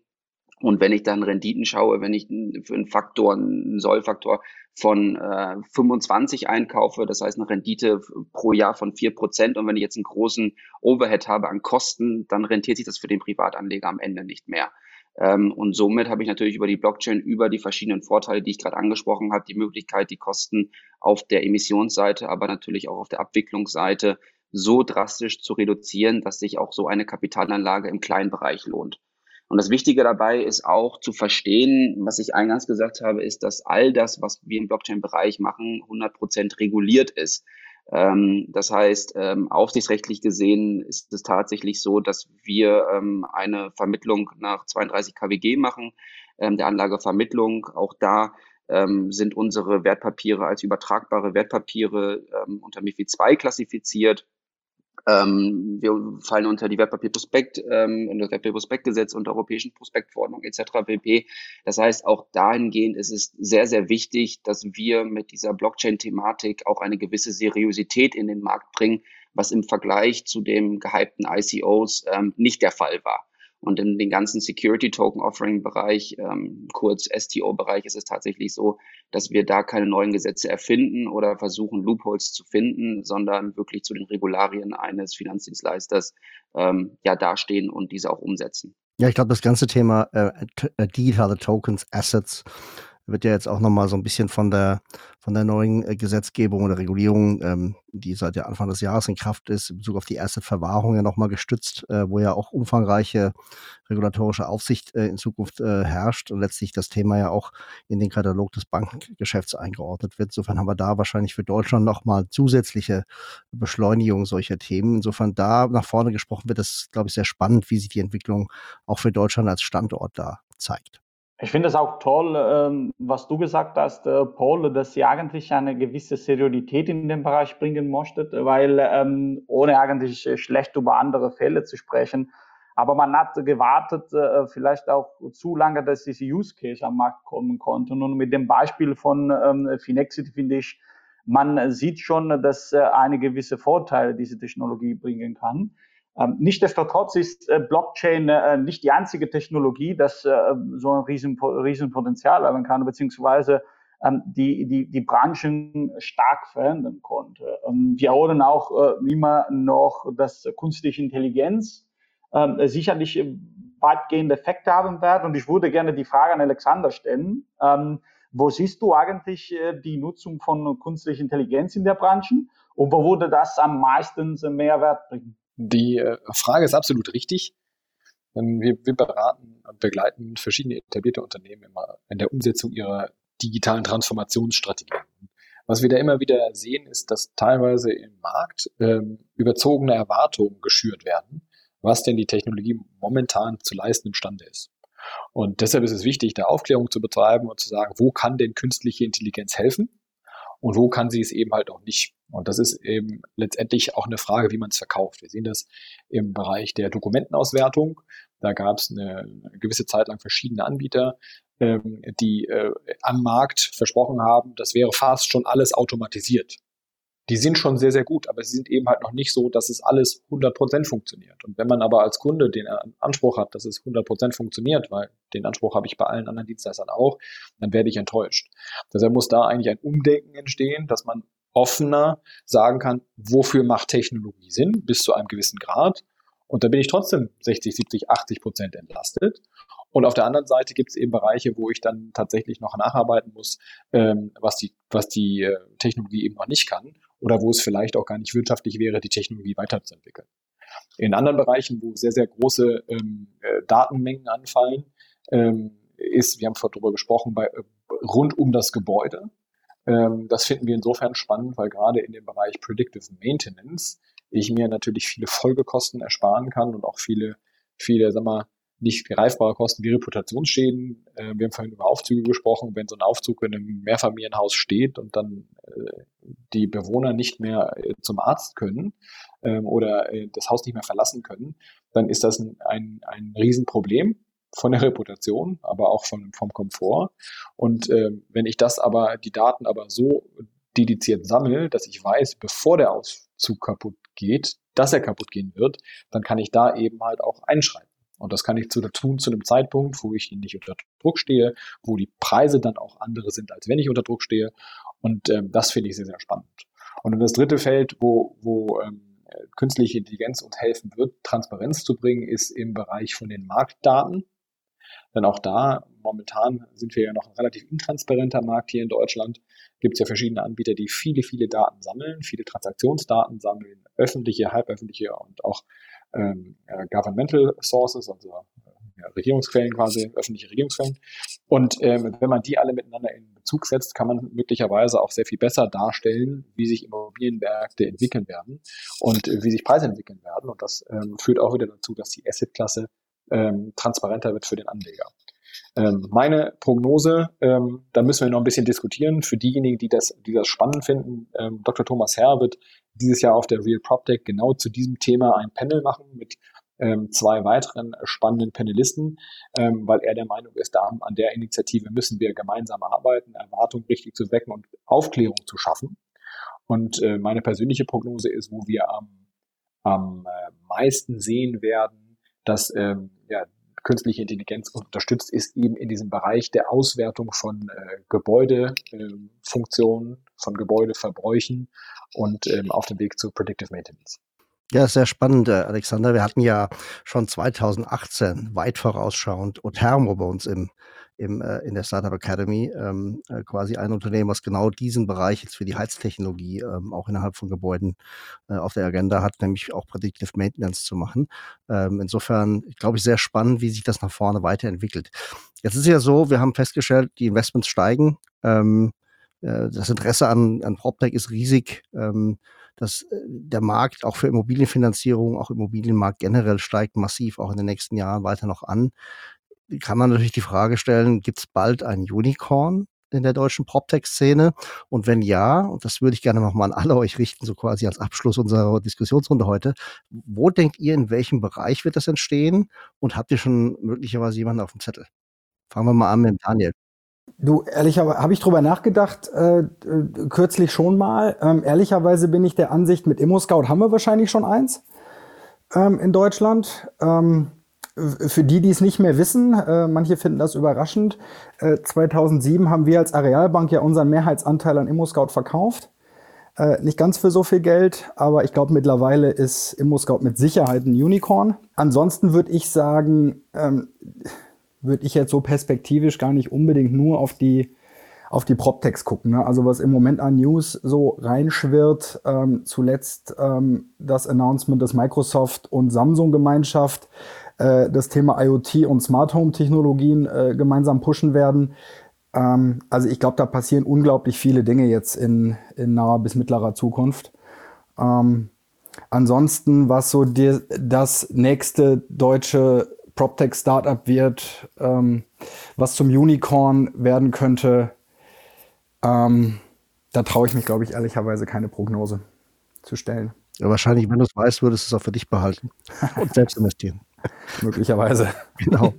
Und wenn ich dann Renditen schaue, wenn ich für einen Faktor, einen Sollfaktor von äh, 25 einkaufe, das heißt eine Rendite pro Jahr von vier Prozent, und wenn ich jetzt einen großen Overhead habe an Kosten, dann rentiert sich das für den Privatanleger am Ende nicht mehr. Ähm, und somit habe ich natürlich über die Blockchain, über die verschiedenen Vorteile, die ich gerade angesprochen habe, die Möglichkeit, die Kosten auf der Emissionsseite, aber natürlich auch auf der Abwicklungsseite so drastisch zu reduzieren, dass sich auch so eine Kapitalanlage im kleinen Bereich lohnt. Und das Wichtige dabei ist auch zu verstehen, was ich eingangs gesagt habe, ist, dass all das, was wir im Blockchain-Bereich machen, 100 Prozent reguliert ist. Ähm, das heißt, ähm, aufsichtsrechtlich gesehen ist es tatsächlich so, dass wir ähm, eine Vermittlung nach 32 KWG machen, ähm, der Anlagevermittlung. Auch da ähm, sind unsere Wertpapiere als übertragbare Wertpapiere ähm, unter MIFID II klassifiziert. Ähm, wir fallen unter die Wertpapierprospekt ähm, und das Wertpapierprospektgesetz und der Europäischen Prospektverordnung etc. pp. Das heißt, auch dahingehend ist es sehr, sehr wichtig, dass wir mit dieser Blockchain-Thematik auch eine gewisse Seriosität in den Markt bringen, was im Vergleich zu dem gehypten ICOs ähm, nicht der Fall war. Und in den ganzen Security Token Offering Bereich, ähm, kurz STO Bereich, ist es tatsächlich so, dass wir da keine neuen Gesetze erfinden oder versuchen, Loopholes zu finden, sondern wirklich zu den Regularien eines Finanzdienstleisters ähm, ja dastehen und diese auch umsetzen. Ja, ich glaube, das ganze Thema äh, äh digitale Tokens, Assets wird ja jetzt auch nochmal so ein bisschen von der, von der neuen äh, Gesetzgebung oder Regulierung, ähm, die seit der Anfang des Jahres in Kraft ist, in Bezug auf die erste Verwahrung ja nochmal gestützt, äh, wo ja auch umfangreiche regulatorische Aufsicht äh, in Zukunft äh, herrscht und letztlich das Thema ja auch in den Katalog des Bankengeschäfts eingeordnet wird. Insofern haben wir da wahrscheinlich für Deutschland nochmal zusätzliche Beschleunigung solcher Themen. Insofern da nach vorne gesprochen wird es, glaube ich, sehr spannend, wie sich die Entwicklung auch für Deutschland als Standort da zeigt. Ich finde es auch toll, ähm, was du gesagt hast, äh, Paul, dass ihr eigentlich eine gewisse Seriosität in den Bereich bringen möchtet, weil ähm, ohne eigentlich schlecht über andere Fälle zu sprechen, aber man hat gewartet, äh, vielleicht auch zu lange, dass diese Use Case am Markt kommen konnte. Und mit dem Beispiel von ähm, Finexity finde ich, man sieht schon, dass äh, eine gewisse Vorteile diese Technologie bringen kann. Ähm, Nichtsdestotrotz ist äh, Blockchain äh, nicht die einzige Technologie, das äh, so ein riesen, riesen Potenzial haben kann, beziehungsweise ähm, die, die, die Branchen stark verändern konnte. Ähm, wir hören auch immer noch, dass künstliche Intelligenz sicherlich weitgehende Effekte haben wird. Und ich würde gerne die Frage an Alexander stellen. Wo siehst du eigentlich die Nutzung von künstlicher Intelligenz in der Branche? Und wo würde das am meisten Mehrwert bringen? Die äh, Frage ist absolut richtig. Wir, wir beraten und begleiten verschiedene etablierte Unternehmen immer in der Umsetzung ihrer digitalen Transformationsstrategien. Was wir da immer wieder sehen, ist, dass teilweise im Markt ähm, überzogene Erwartungen geschürt werden, was denn die Technologie momentan zu leisten imstande ist. Und deshalb ist es wichtig, da Aufklärung zu betreiben und zu sagen, wo kann denn künstliche Intelligenz helfen und wo kann sie es eben halt auch nicht. Und das ist eben letztendlich auch eine Frage, wie man es verkauft. Wir sehen das im Bereich der Dokumentenauswertung. Da gab es eine, gewisse Zeit lang verschiedene Anbieter, ähm, die äh, am Markt versprochen haben, das wäre fast schon alles automatisiert die sind schon sehr, sehr gut, aber sie sind eben halt noch nicht so, dass es alles 100% funktioniert. Und wenn man aber als Kunde den Anspruch hat, dass es 100% funktioniert, weil den Anspruch habe ich bei allen anderen Dienstleistern auch, dann werde ich enttäuscht. Deshalb muss da eigentlich ein Umdenken entstehen, dass man offener sagen kann, wofür macht Technologie Sinn, bis zu einem gewissen Grad. Und da bin ich trotzdem 60, 70, 80 Prozent entlastet. Und auf der anderen Seite gibt es eben Bereiche, wo ich dann tatsächlich noch nacharbeiten muss, ähm, was die, was die äh, Technologie eben noch nicht kann oder wo es vielleicht auch gar nicht wirtschaftlich wäre, die Technologie weiterzuentwickeln. In anderen Bereichen, wo sehr, sehr große ähm, äh, Datenmengen anfallen, ähm, ist, wir haben vorhin darüber gesprochen, bei, äh, rund um das Gebäude. Ähm, das finden wir insofern spannend, weil gerade in dem Bereich Predictive Maintenance ich mir natürlich viele Folgekosten ersparen kann und auch viele, viele, sag mal, nicht greifbare Kosten wie Reputationsschäden. Äh, wir haben vorhin über Aufzüge gesprochen. Wenn so ein Aufzug in einem Mehrfamilienhaus steht und dann äh, die Bewohner nicht mehr äh, zum Arzt können ähm, oder äh, das Haus nicht mehr verlassen können, dann ist das ein, ein, ein Riesenproblem von der Reputation, aber auch von, vom Komfort. Und äh, wenn ich das aber, die Daten aber so dediziert sammle, dass ich weiß, bevor der Auszug kaputt geht, dass er kaputt gehen wird, dann kann ich da eben halt auch einschreiten. Und das kann ich zu tun zu einem Zeitpunkt, wo ich nicht unter Druck stehe, wo die Preise dann auch andere sind, als wenn ich unter Druck stehe. Und ähm, das finde ich sehr, sehr spannend. Und das dritte Feld, wo, wo ähm, künstliche Intelligenz uns helfen wird, Transparenz zu bringen, ist im Bereich von den Marktdaten. Denn auch da, momentan sind wir ja noch ein relativ intransparenter Markt hier in Deutschland, gibt es ja verschiedene Anbieter, die viele, viele Daten sammeln, viele Transaktionsdaten sammeln, öffentliche, halböffentliche und auch ähm, äh, Governmental Sources, also äh, ja, Regierungsquellen quasi, öffentliche Regierungsquellen. Und ähm, wenn man die alle miteinander in Bezug setzt, kann man möglicherweise auch sehr viel besser darstellen, wie sich Immobilienmärkte entwickeln werden und äh, wie sich Preise entwickeln werden. Und das ähm, führt auch wieder dazu, dass die Assetklasse ähm, transparenter wird für den Anleger. Ähm, meine Prognose, ähm, da müssen wir noch ein bisschen diskutieren. Für diejenigen, die das, die das spannend finden, ähm, Dr. Thomas Herr wird dieses Jahr auf der Real PropTech genau zu diesem Thema ein Panel machen mit ähm, zwei weiteren spannenden Panelisten, ähm, weil er der Meinung ist, da an der Initiative müssen wir gemeinsam arbeiten, Erwartungen richtig zu wecken und Aufklärung zu schaffen. Und äh, meine persönliche Prognose ist, wo wir am, am äh, meisten sehen werden, dass ähm, ja, künstliche Intelligenz unterstützt, ist eben in diesem Bereich der Auswertung von äh, Gebäudefunktionen, äh, von Gebäudeverbräuchen und ähm, auf dem Weg zu Predictive Maintenance. Ja, sehr spannend, äh, Alexander. Wir hatten ja schon 2018 weit vorausschauend Othermo bei uns im, im, äh, in der Startup Academy, ähm, äh, quasi ein Unternehmen, was genau diesen Bereich jetzt für die Heiztechnologie ähm, auch innerhalb von Gebäuden äh, auf der Agenda hat, nämlich auch Predictive Maintenance zu machen. Ähm, insofern, glaube ich, sehr spannend, wie sich das nach vorne weiterentwickelt. Jetzt ist ja so, wir haben festgestellt, die Investments steigen. Ähm, äh, das Interesse an, an PropTech ist riesig. Ähm, dass äh, der Markt auch für Immobilienfinanzierung, auch Immobilienmarkt generell steigt massiv auch in den nächsten Jahren weiter noch an. Kann man natürlich die Frage stellen, gibt es bald ein Unicorn in der deutschen PropTech-Szene? Und wenn ja, und das würde ich gerne nochmal an alle euch richten, so quasi als Abschluss unserer Diskussionsrunde heute, wo denkt ihr, in welchem Bereich wird das entstehen? Und habt ihr schon möglicherweise jemanden auf dem Zettel? Fangen wir mal an mit Daniel. Du, ehrlicherweise habe ich drüber nachgedacht, äh, äh, kürzlich schon mal. Ähm, ehrlicherweise bin ich der Ansicht, mit ImmoScout haben wir wahrscheinlich schon eins ähm, in Deutschland. Ähm, für die, die es nicht mehr wissen, äh, manche finden das überraschend. Äh, 2007 haben wir als Arealbank ja unseren Mehrheitsanteil an ImmoScout verkauft. Äh, nicht ganz für so viel Geld, aber ich glaube, mittlerweile ist ImmoScout mit Sicherheit ein Unicorn. Ansonsten würde ich sagen, ähm, würde ich jetzt so perspektivisch gar nicht unbedingt nur auf die auf die PropTechs gucken. Ne? Also was im Moment an News so reinschwirrt, ähm, zuletzt ähm, das Announcement des Microsoft und Samsung Gemeinschaft, äh, das Thema IoT und Smart Home Technologien äh, gemeinsam pushen werden. Ähm, also ich glaube, da passieren unglaublich viele Dinge jetzt in, in naher bis mittlerer Zukunft. Ähm, ansonsten, was so die, das nächste deutsche PropTech-Startup wird, ähm, was zum Unicorn werden könnte, ähm, da traue ich mich, glaube ich, ehrlicherweise keine Prognose zu stellen. Ja, wahrscheinlich, wenn du es weißt, würdest du es auch für dich behalten und selbst investieren. Möglicherweise. Genau.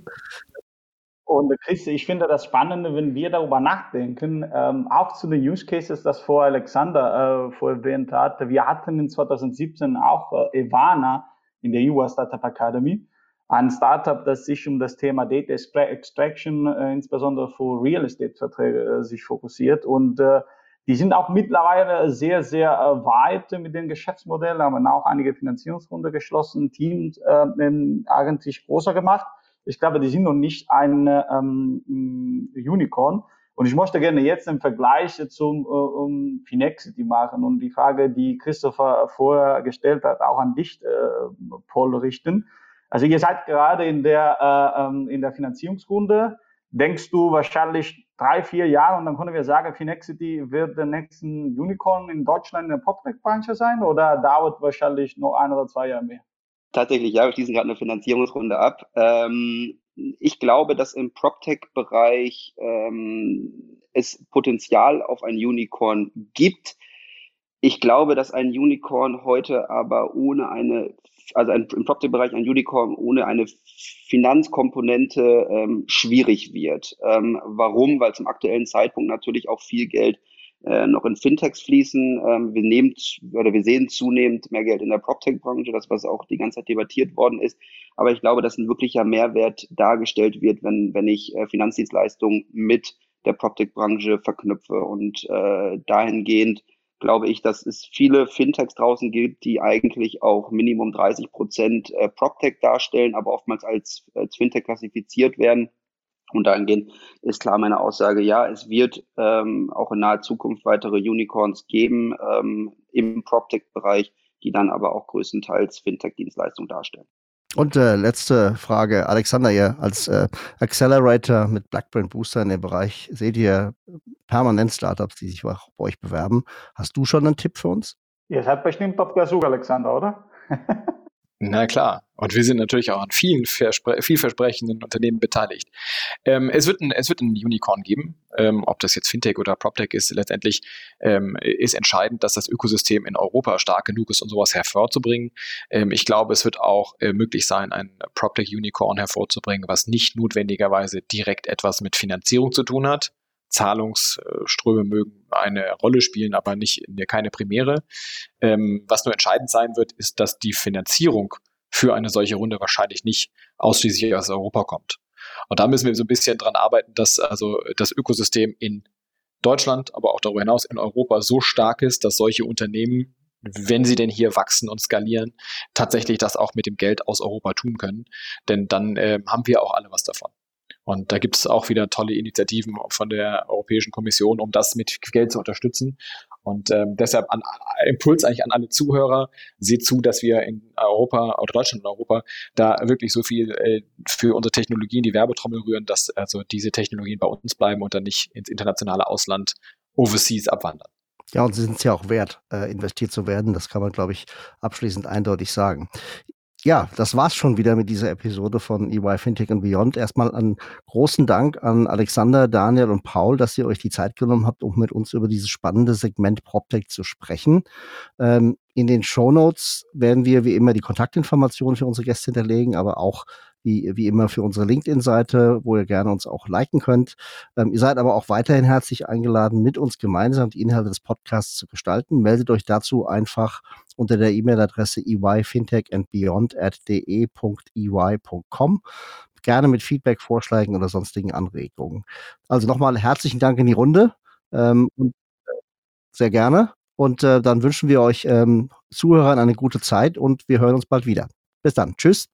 Und Chris, ich finde das Spannende, wenn wir darüber nachdenken, ähm, auch zu den Use Cases, das vor Alexander äh, vorher erwähnt hat. Wir hatten in 2017 auch äh, Ivana in der EU Startup Academy ein Startup, das sich um das Thema Data Extraction, äh, insbesondere für Real Estate Verträge, äh, sich fokussiert. Und äh, die sind auch mittlerweile sehr, sehr äh, weit mit den Geschäftsmodellen, haben auch einige Finanzierungsrunde geschlossen, Teams äh, eigentlich größer gemacht. Ich glaube, die sind noch nicht ein ähm, Unicorn. Und ich möchte gerne jetzt einen Vergleich zum äh, um Finexity machen und die Frage, die Christopher vorher gestellt hat, auch an dich, äh, Paul, richten. Also ihr seid gerade in der, äh, ähm, in der Finanzierungsrunde. Denkst du wahrscheinlich drei, vier Jahre und dann können wir sagen, Finexity wird der nächsten Unicorn in Deutschland in der PropTech-Branche sein oder dauert wahrscheinlich noch ein oder zwei Jahre mehr? Tatsächlich, ja, wir schließen gerade eine Finanzierungsrunde ab. Ähm, ich glaube, dass im PropTech-Bereich ähm, es Potenzial auf ein Unicorn gibt. Ich glaube, dass ein Unicorn heute aber ohne eine also ein, im PropTech-Bereich ein Unicorn ohne eine Finanzkomponente ähm, schwierig wird. Ähm, warum? Weil zum aktuellen Zeitpunkt natürlich auch viel Geld äh, noch in Fintechs fließen. Ähm, wir nehmen oder wir sehen zunehmend mehr Geld in der PropTech-Branche, das was auch die ganze Zeit debattiert worden ist. Aber ich glaube, dass ein wirklicher Mehrwert dargestellt wird, wenn wenn ich äh, Finanzdienstleistungen mit der PropTech-Branche verknüpfe und äh, dahingehend glaube ich, dass es viele Fintechs draußen gibt, die eigentlich auch Minimum 30 Prozent äh, PropTech darstellen, aber oftmals als, als Fintech klassifiziert werden. Und dahingehend ist klar meine Aussage, ja, es wird ähm, auch in naher Zukunft weitere Unicorns geben ähm, im PropTech-Bereich, die dann aber auch größtenteils Fintech-Dienstleistungen darstellen. Und äh, letzte Frage, Alexander, ihr als äh, Accelerator mit Blackbrain Booster in dem Bereich seht ihr permanent Startups, die sich bei euch bewerben. Hast du schon einen Tipp für uns? Ihr seid bestimmt auf der Suche, Alexander, oder? Na klar. Und wir sind natürlich auch an vielen Verspre vielversprechenden Unternehmen beteiligt. Ähm, es, wird ein, es wird ein Unicorn geben. Ähm, ob das jetzt Fintech oder PropTech ist, letztendlich ähm, ist entscheidend, dass das Ökosystem in Europa stark genug ist, um sowas hervorzubringen. Ähm, ich glaube, es wird auch äh, möglich sein, ein PropTech-Unicorn hervorzubringen, was nicht notwendigerweise direkt etwas mit Finanzierung zu tun hat, Zahlungsströme mögen eine Rolle spielen, aber nicht keine Primäre. Ähm, was nur entscheidend sein wird, ist, dass die Finanzierung für eine solche Runde wahrscheinlich nicht ausschließlich aus Europa kommt. Und da müssen wir so ein bisschen dran arbeiten, dass also das Ökosystem in Deutschland, aber auch darüber hinaus in Europa so stark ist, dass solche Unternehmen, wenn sie denn hier wachsen und skalieren, tatsächlich das auch mit dem Geld aus Europa tun können. Denn dann äh, haben wir auch alle was davon. Und da gibt es auch wieder tolle Initiativen von der Europäischen Kommission, um das mit Geld zu unterstützen. Und ähm, deshalb an, Impuls eigentlich an alle Zuhörer, seht zu, dass wir in Europa oder Deutschland und Europa da wirklich so viel äh, für unsere Technologien die Werbetrommel rühren, dass also diese Technologien bei uns bleiben und dann nicht ins internationale Ausland overseas abwandern. Ja, und sie sind es ja auch wert, äh, investiert zu werden. Das kann man, glaube ich, abschließend eindeutig sagen. Ja, das war's schon wieder mit dieser Episode von EY Fintech and Beyond. Erstmal einen großen Dank an Alexander, Daniel und Paul, dass ihr euch die Zeit genommen habt, um mit uns über dieses spannende Segment PropTech zu sprechen. Ähm, in den Show Notes werden wir wie immer die Kontaktinformationen für unsere Gäste hinterlegen, aber auch wie, wie immer für unsere LinkedIn-Seite, wo ihr gerne uns auch liken könnt. Ähm, ihr seid aber auch weiterhin herzlich eingeladen, mit uns gemeinsam die Inhalte des Podcasts zu gestalten. Meldet euch dazu einfach unter der E-Mail-Adresse eyfintechandbeyond at de.ey.com gerne mit Feedback, Vorschlägen oder sonstigen Anregungen. Also nochmal herzlichen Dank in die Runde ähm, äh, sehr gerne. Und äh, dann wünschen wir euch ähm, Zuhörern eine gute Zeit und wir hören uns bald wieder. Bis dann. Tschüss.